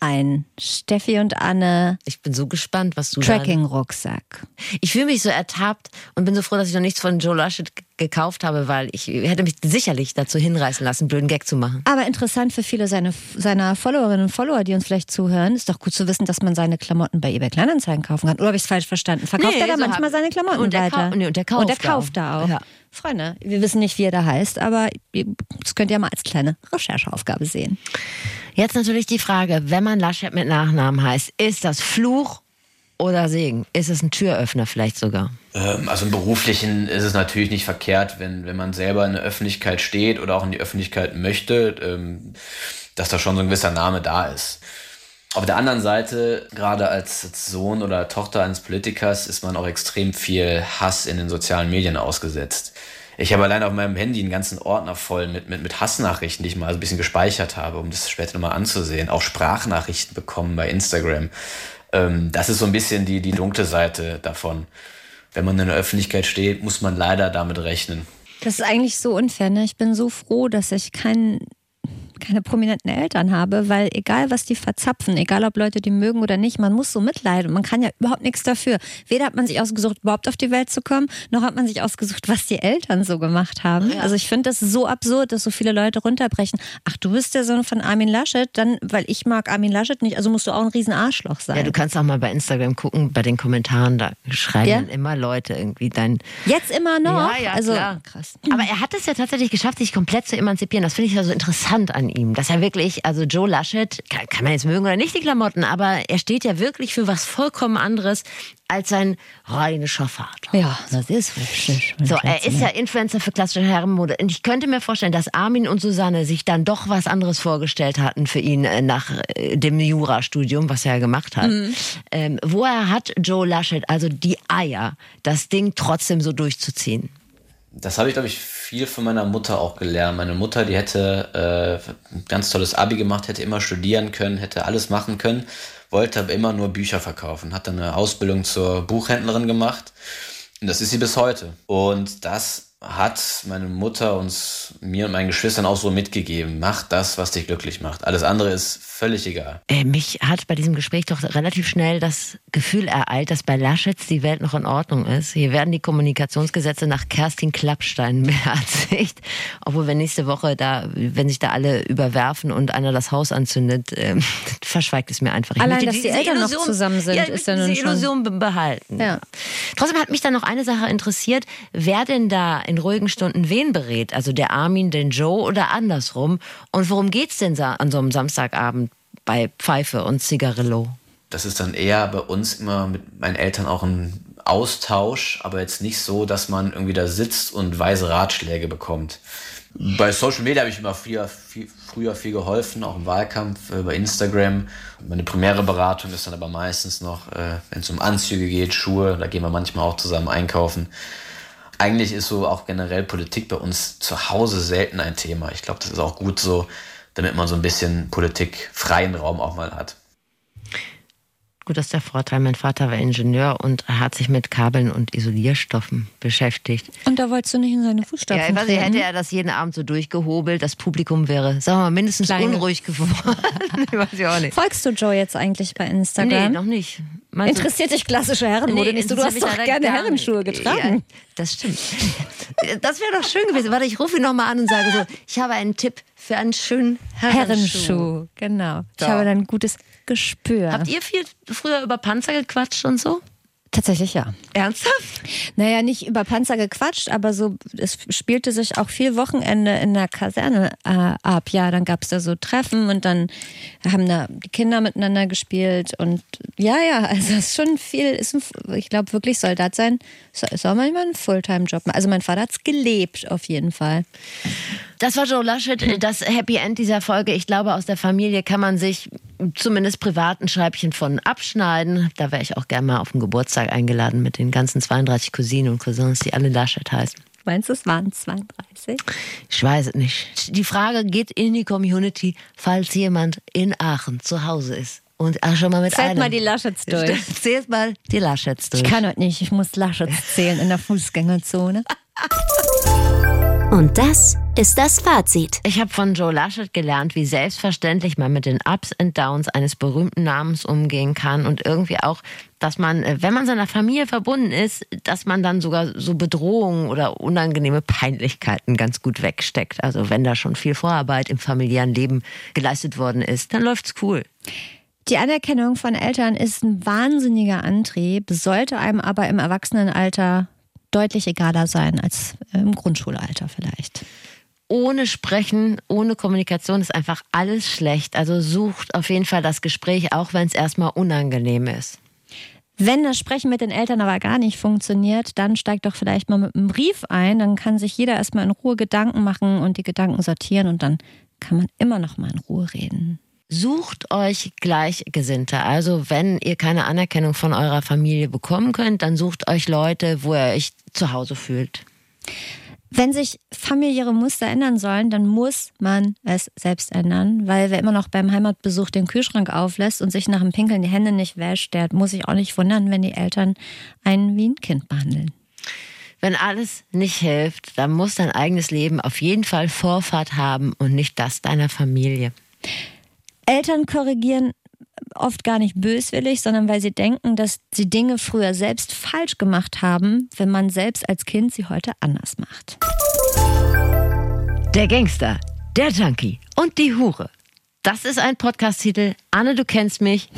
Ein Steffi und Anne. Ich bin so gespannt, was du Tracking-Rucksack. Ich fühle mich so ertappt und bin so froh, dass ich noch nichts von Joe Laschet gekauft habe, weil ich hätte mich sicherlich dazu hinreißen lassen, einen blöden Gag zu machen. Aber interessant für viele seiner, seiner Followerinnen und Follower, die uns vielleicht zuhören, ist doch gut zu wissen, dass man seine Klamotten bei eBay Kleinanzeigen kaufen kann. Oder habe ich es falsch verstanden? Verkauft nee, er da so manchmal seine Klamotten und weiter? Nee, und der kauft, und der kauft da auch. Ja. Freunde, wir wissen nicht, wie er da heißt, aber das könnt ihr mal als kleine Rechercheaufgabe sehen. Jetzt natürlich die Frage, wenn man Laschet mit Nachnamen heißt, ist das Fluch oder Segen? Ist es ein Türöffner vielleicht sogar? Ähm, also im Beruflichen ist es natürlich nicht verkehrt, wenn, wenn man selber in der Öffentlichkeit steht oder auch in die Öffentlichkeit möchte, ähm, dass da schon so ein gewisser Name da ist. Auf der anderen Seite, gerade als Sohn oder Tochter eines Politikers, ist man auch extrem viel Hass in den sozialen Medien ausgesetzt. Ich habe allein auf meinem Handy einen ganzen Ordner voll mit, mit, mit Hassnachrichten, die ich mal so ein bisschen gespeichert habe, um das später nochmal anzusehen. Auch Sprachnachrichten bekommen bei Instagram. Ähm, das ist so ein bisschen die, die dunkle Seite davon. Wenn man in der Öffentlichkeit steht, muss man leider damit rechnen. Das ist eigentlich so unfair. Ne? Ich bin so froh, dass ich keinen keine prominenten Eltern habe, weil egal was die verzapfen, egal ob Leute die mögen oder nicht, man muss so mitleiden. Man kann ja überhaupt nichts dafür. Weder hat man sich ausgesucht, überhaupt auf die Welt zu kommen, noch hat man sich ausgesucht, was die Eltern so gemacht haben. Ja. Also ich finde das so absurd, dass so viele Leute runterbrechen. Ach, du bist der Sohn von Armin Laschet, dann, weil ich mag Armin Laschet nicht, also musst du auch ein riesen Arschloch sein. Ja, du kannst auch mal bei Instagram gucken, bei den Kommentaren, da schreiben ja? immer Leute irgendwie dein... Jetzt immer noch? Ja, ja, also, klar. krass. Aber er hat es ja tatsächlich geschafft, sich komplett zu emanzipieren. Das finde ich ja so interessant an ihm ihm. Dass er wirklich, also Joe Laschet, kann, kann man jetzt mögen oder nicht die Klamotten, aber er steht ja wirklich für was vollkommen anderes als sein rheinischer Vater. Ja, das ist richtig. So, er ist ja Influencer für klassische Herrenmode. Und ich könnte mir vorstellen, dass Armin und Susanne sich dann doch was anderes vorgestellt hatten für ihn äh, nach äh, dem Jurastudium, was er gemacht hat. Mhm. Ähm, woher hat Joe Laschet also die Eier, das Ding trotzdem so durchzuziehen? Das habe ich, glaube ich, viel von meiner Mutter auch gelernt. Meine Mutter, die hätte äh, ein ganz tolles Abi gemacht, hätte immer studieren können, hätte alles machen können, wollte aber immer nur Bücher verkaufen, hat dann eine Ausbildung zur Buchhändlerin gemacht. Und das ist sie bis heute. Und das hat meine Mutter uns, mir und meinen Geschwistern auch so mitgegeben. Mach das, was dich glücklich macht. Alles andere ist völlig egal. Äh, mich hat bei diesem Gespräch doch relativ schnell das Gefühl ereilt, dass bei Laschets die Welt noch in Ordnung ist. Hier werden die Kommunikationsgesetze nach Kerstin Klappstein *laughs* beherzigt. Obwohl wir nächste Woche da, wenn sich da alle überwerfen und einer das Haus anzündet, äh, *laughs* verschweigt es mir einfach. Ich Allein, dass die Eltern noch Illusion- zusammen sind, ja, ist ja nun schon- Illusion be- behalten. Ja. Trotzdem hat mich dann noch eine Sache interessiert, wer denn da in ruhigen Stunden wen berät? Also der Armin, den Joe oder andersrum? Und worum geht's denn an so einem Samstagabend bei Pfeife und Zigarillo? Das ist dann eher bei uns immer mit meinen Eltern auch ein Austausch, aber jetzt nicht so, dass man irgendwie da sitzt und weise Ratschläge bekommt. Bei Social Media habe ich immer früher viel, früher viel geholfen, auch im Wahlkampf, äh, bei Instagram. Meine primäre Beratung ist dann aber meistens noch, äh, wenn es um Anzüge geht, Schuhe, da gehen wir manchmal auch zusammen einkaufen. Eigentlich ist so auch generell Politik bei uns zu Hause selten ein Thema. Ich glaube, das ist auch gut so, damit man so ein bisschen politikfreien Raum auch mal hat. Gut, das ist der Vorteil. Mein Vater war Ingenieur und hat sich mit Kabeln und Isolierstoffen beschäftigt. Und da wolltest du nicht in seine Fußstapfen Ja, ich weiß nicht, hätte er das jeden Abend so durchgehobelt, das Publikum wäre, sagen wir mal, mindestens Kleine. unruhig geworden. *laughs* ich weiß ich auch nicht. Folgst du Joe jetzt eigentlich bei Instagram? Nee, noch nicht. Meinst du- Interessiert dich klassische Herrenmode nicht? so? Du hast doch gerne Herrenschuhe getragen. Ja, das stimmt. *laughs* Das wäre doch schön gewesen. Warte, ich rufe ihn nochmal an und sage so, ich habe einen Tipp für einen schönen Herrenschuh. Herrenschuh, genau. Ich So. habe dann ein gutes Gespür. Habt ihr viel früher über Panzer gequatscht und so? Tatsächlich ja. Ernsthaft? Naja, nicht über Panzer gequatscht, aber so, es spielte sich auch viel Wochenende in der Kaserne äh, ab. Ja, dann gab es da so Treffen und dann haben da die Kinder miteinander gespielt und ja, ja, also es ist schon viel, ist ein, ich glaube wirklich Soldat sein, ist ist auch manchmal ein Fulltime-Job. Also mein Vater hat es gelebt, auf jeden Fall. Das war Joe Laschet, das Happy End dieser Folge. Ich glaube, aus der Familie kann man sich zumindest privat ein Scheibchen von abschneiden. Da wäre ich auch gerne mal auf den Geburtstag eingeladen mit den ganzen 32 Cousinen und Cousins, die alle Laschet heißen. Meinst du, es waren 32? Ich weiß es nicht. Die Frage geht in die Community, falls jemand in Aachen zu Hause ist. Und auch schon mal mit Zählt einem. mal die Laschets *laughs* durch. Zählt mal die Laschets durch. Ich kann heute nicht, ich muss Laschets zählen in der Fußgängerzone. *laughs* Und das ist das Fazit. Ich habe von Joe Laschet gelernt, wie selbstverständlich man mit den Ups und Downs eines berühmten Namens umgehen kann und irgendwie auch, dass man, äh, wenn man seiner Familie verbunden ist, dass man dann sogar so Bedrohungen oder unangenehme Peinlichkeiten ganz gut wegsteckt. Also wenn da schon viel Vorarbeit im familiären Leben geleistet worden ist, dann läuft's cool. Die Anerkennung von Eltern ist ein wahnsinniger Antrieb, sollte einem aber im Erwachsenenalter deutlich egaler sein als im Grundschulalter vielleicht. ohne Sprechen, ohne Kommunikation ist einfach alles schlecht. Also sucht auf jeden Fall das Gespräch, auch wenn es erstmal unangenehm ist. Wenn das Sprechen mit den Eltern aber gar nicht funktioniert, dann steigt doch vielleicht mal mit einem Brief ein. Dann kann sich jeder erstmal in Ruhe Gedanken machen und die Gedanken sortieren und dann kann man immer noch mal in Ruhe reden. Sucht euch Gleichgesinnte. Also wenn ihr keine Anerkennung von eurer Familie bekommen könnt, dann sucht euch Leute, wo ihr euch zu Hause fühlt. Wenn sich familiäre Muster ändern sollen, dann muss man es selbst ändern, weil wer immer noch beim Heimatbesuch den Kühlschrank auflässt und sich nach dem Pinkeln die Hände nicht wäscht, der muss sich auch nicht wundern, wenn die Eltern einen wie ein Kind behandeln. Wenn alles nicht hilft, dann muss dein eigenes Leben auf jeden Fall Vorfahrt haben und nicht das deiner Familie. Eltern korrigieren oft gar nicht böswillig, sondern weil sie denken, dass sie Dinge früher selbst falsch gemacht haben, wenn man selbst als Kind sie heute anders macht. Der Gangster, der Junkie und die Hure. Das ist ein Podcast-Titel. Anne, du kennst mich.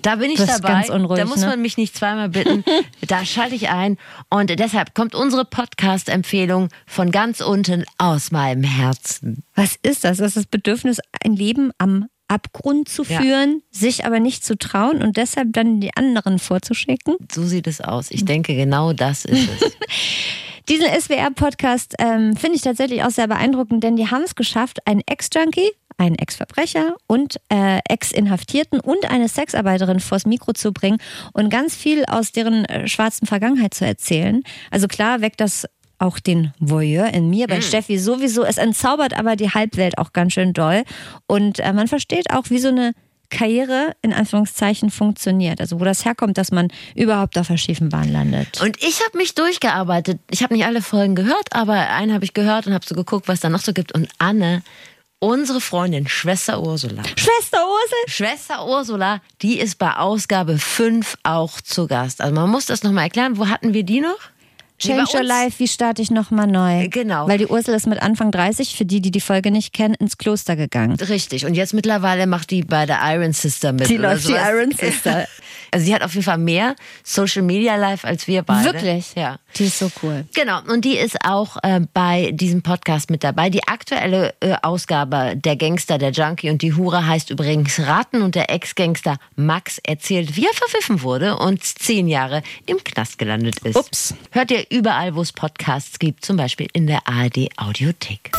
Da bin ich dabei. ganz unruhig, da muss ne? man mich nicht zweimal bitten. *laughs* da schalte ich ein. Und deshalb kommt unsere Podcast-Empfehlung von ganz unten aus meinem Herzen. Was ist das? Das ist das Bedürfnis, ein Leben am Abgrund zu Ja. führen, sich aber nicht zu trauen und deshalb dann die anderen vorzuschicken. So sieht es aus. Ich denke, genau das ist es. *laughs* Diesen SWR-Podcast ähm, finde ich tatsächlich auch sehr beeindruckend, denn die haben es geschafft, einen Ex-Junkie, einen Ex-Verbrecher und äh, Ex-Inhaftierten und eine Sexarbeiterin vors Mikro zu bringen und ganz viel aus deren äh, schwarzen Vergangenheit zu erzählen. Also klar weckt das auch den Voyeur in mir, bei Steffi sowieso. Es entzaubert aber die Halbwelt auch ganz schön doll. Und äh, man versteht auch, wie so eine Karriere in Anführungszeichen funktioniert. Also wo das herkommt, dass man überhaupt auf der schiefen Bahn landet. Und ich habe mich durchgearbeitet. Ich habe nicht alle Folgen gehört, aber einen habe ich gehört und habe so geguckt, was da noch so gibt. Und Anne, unsere Freundin, Schwester Ursula. Schwester Ursel! Schwester Ursula, die ist bei Ausgabe 5 auch zu Gast. Also man muss das nochmal erklären. Wo hatten wir die noch? Change Your Life, wie starte ich nochmal neu? Genau. Weil die Ursel ist mit Anfang 30, für die, die die Folge nicht kennen, ins Kloster gegangen. Richtig. Und jetzt mittlerweile macht die bei der Iron Sister mit. Die läuft die. Iron *laughs* Sister. Also sie hat auf jeden Fall mehr Social Media Live als wir beide. Wirklich? Ja. Die ist so cool. Genau, und die ist auch äh, bei diesem Podcast mit dabei. Die aktuelle äh, Ausgabe Der Gangster, der Junkie und die Hure heißt übrigens Ratten und der Ex-Gangster Max erzählt, wie er verpfiffen wurde und zehn Jahre im Knast gelandet ist. Ups. Hört ihr überall, wo es Podcasts gibt, zum Beispiel in der ARD Audiothek.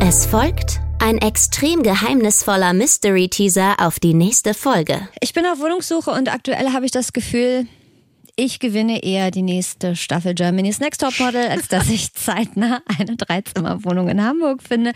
Es folgt ein extrem geheimnisvoller Mystery-Teaser auf die nächste Folge. Ich bin auf Wohnungssuche und aktuell habe ich das Gefühl, ich gewinne eher die nächste Staffel Germany's Next Top Model, *laughs* als dass ich zeitnah eine Dreizimmerwohnung in Hamburg finde.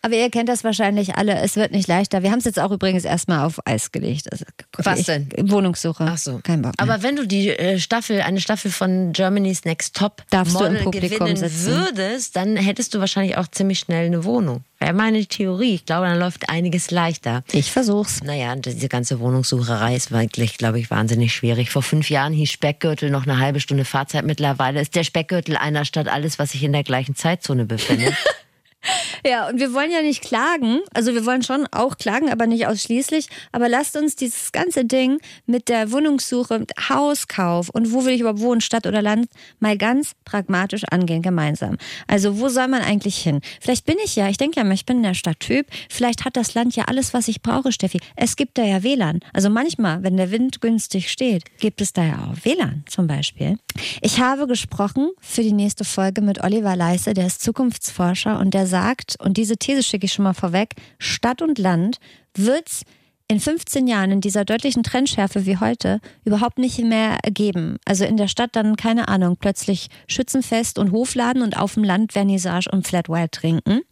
Aber ihr kennt das wahrscheinlich alle. Es wird nicht leichter. Wir haben es jetzt auch übrigens erstmal auf Eis gelegt. Also, Was ich, denn? Wohnungssuche. Ach so. Kein Bock. Mehr. Aber wenn du die äh, Staffel, eine Staffel von Germany's Next Top Darfst Model Publikum gewinnen sitzen? würdest, dann hättest du wahrscheinlich auch ziemlich schnell eine Wohnung. Wäre meine Theorie. Ich glaube, dann läuft einiges leichter. ich versuch's. Naja, diese ganze Wohnungssucherei ist wirklich, glaube ich, wahnsinnig schwierig. Vor fünf Jahren hieß Speckgürtel noch eine halbe Stunde Fahrzeit. Mittlerweile ist der Speckgürtel einer Stadt alles, was sich in der gleichen Zeitzone befindet. *laughs* *laughs* Ja, und wir wollen ja nicht klagen. Also wir wollen schon auch klagen, aber nicht ausschließlich. Aber lasst uns dieses ganze Ding mit der Wohnungssuche, mit Hauskauf und wo will ich überhaupt wohnen, Stadt oder Land, mal ganz pragmatisch angehen, gemeinsam. Also wo soll man eigentlich hin? Vielleicht bin ich ja, ich denke ja, mal, ich bin der Stadttyp. Vielleicht hat das Land ja alles, was ich brauche, Steffi. Es gibt da ja WLAN. Also manchmal, wenn der Wind günstig steht, gibt es da ja auch WLAN zum Beispiel. Ich habe gesprochen für die nächste Folge mit Oliver Leisse, der ist Zukunftsforscher und der sagt, und diese These schicke ich schon mal vorweg, Stadt und Land wird's in 15 Jahren in dieser deutlichen Trendschärfe wie heute überhaupt nicht mehr geben. Also in der Stadt dann, keine Ahnung, plötzlich Schützenfest und Hofladen und auf dem Land Vernissage und Flat White trinken.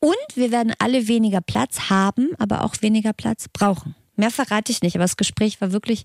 Und wir werden alle weniger Platz haben, aber auch weniger Platz brauchen. Mehr verrate ich nicht, aber das Gespräch war wirklich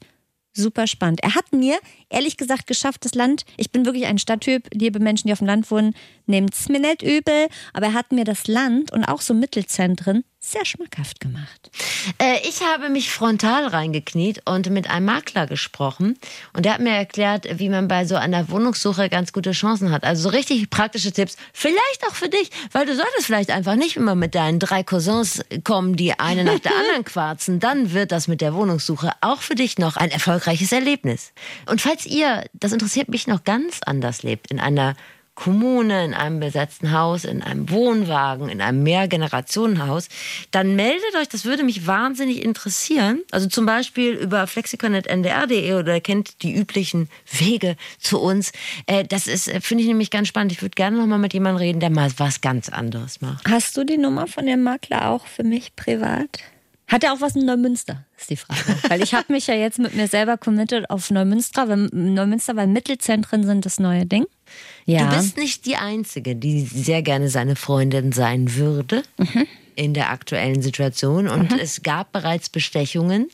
super spannend. Er hat mir, ehrlich gesagt, geschafft, das Land, ich bin wirklich ein Stadttyp, liebe Menschen, die auf dem Land wohnen, nehmt's mir nicht übel, aber er hat mir das Land und auch so Mittelzentren sehr schmackhaft gemacht. Äh, ich habe mich frontal reingekniet und mit einem Makler gesprochen. Und der hat mir erklärt, wie man bei so einer Wohnungssuche ganz gute Chancen hat. Also so richtig praktische Tipps. Vielleicht auch für dich, weil du solltest vielleicht einfach nicht immer mit deinen drei Cousins kommen, die eine nach der anderen *laughs* quarzen. Dann wird das mit der Wohnungssuche auch für dich noch ein erfolgreiches Erlebnis. Und falls ihr, das interessiert mich, noch ganz anders lebt, in einer Kommune, in einem besetzten Haus, in einem Wohnwagen, in einem Mehrgenerationenhaus, dann meldet euch, das würde mich wahnsinnig interessieren. Also zum Beispiel über flexikon.ndr.de oder kennt die üblichen Wege zu uns. Äh, Das ist, äh, finde ich nämlich ganz spannend. Ich würde gerne noch mal mit jemandem reden, der mal was ganz anderes macht. Hast du die Nummer von dem Makler auch für mich privat? Hat er auch was in Neumünster, ist die Frage. *laughs* Weil ich habe mich ja jetzt mit mir selber committed auf Neumünster, weil, Neumünster, weil Mittelzentren sind das neue Ding. Ja. Du bist nicht die Einzige, die sehr gerne seine Freundin sein würde in der aktuellen Situation. Und es gab bereits Bestechungen.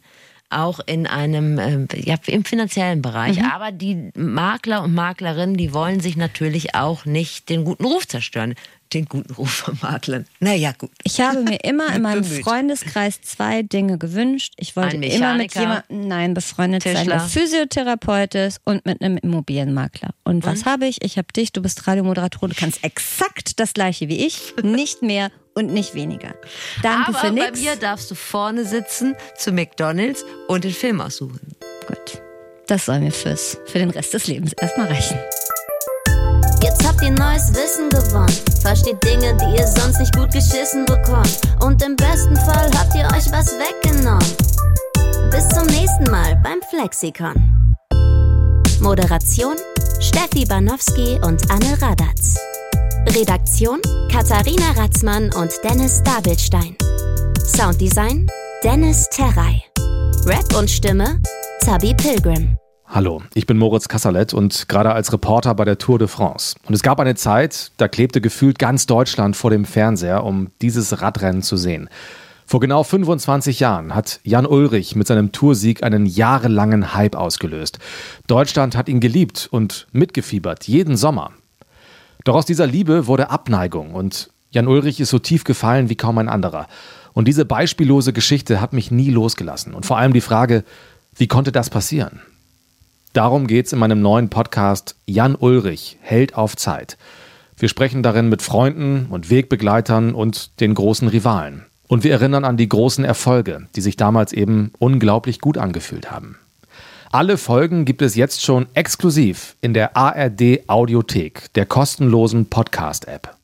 Auch in einem, ähm, ja, im finanziellen Bereich. Aber die Makler und Maklerinnen, die wollen sich natürlich auch nicht den guten Ruf zerstören. Den guten Ruf von Maklern. Naja, gut. Ich habe mir immer *laughs* in meinem Bemüht. Freundeskreis zwei Dinge gewünscht. Ich wollte immer mit jemandem, nein, befreundet sein, Tischler. der Physiotherapeut ist und mit einem Immobilienmakler. Und was habe ich? Ich habe dich, du bist Radiomoderatorin, du kannst exakt das gleiche wie ich, *laughs* nicht mehr und nicht weniger. Danke Aber für bei nix. mir darfst du vorne sitzen zu McDonalds und den Film aussuchen. Gut. Das soll mir fürs, für den Rest des Lebens erstmal reichen. Jetzt habt ihr neues Wissen gewonnen. Versteht Dinge, die ihr sonst nicht gut geschissen bekommt. Und im besten Fall habt ihr euch was weggenommen. Bis zum nächsten Mal beim Flexikon. Moderation Steffi Banowski und Anne Radatz. Redaktion Katharina Ratzmann und Dennis Dabelstein. Sounddesign Dennis Terrei. Rap und Stimme Zabi Pilgrim. Hallo, ich bin Moritz Kassalet und gerade als Reporter bei der Tour de France. Und es gab eine Zeit, da klebte gefühlt ganz Deutschland vor dem Fernseher, um dieses Radrennen zu sehen. Vor genau 25 Jahren hat Jan Ulrich mit seinem Toursieg einen jahrelangen Hype ausgelöst. Deutschland hat ihn geliebt und mitgefiebert, jeden Sommer. Doch aus dieser Liebe wurde Abneigung und Jan Ulrich ist so tief gefallen wie kaum ein anderer. Und diese beispiellose Geschichte hat mich nie losgelassen. Und vor allem die Frage, wie konnte das passieren? Darum geht's in meinem neuen Podcast Jan Ulrich, Held auf Zeit. Wir sprechen darin mit Freunden und Wegbegleitern und den großen Rivalen. Und wir erinnern an die großen Erfolge, die sich damals eben unglaublich gut angefühlt haben. Alle Folgen gibt es jetzt schon exklusiv in der ARD Audiothek, der kostenlosen Podcast-App.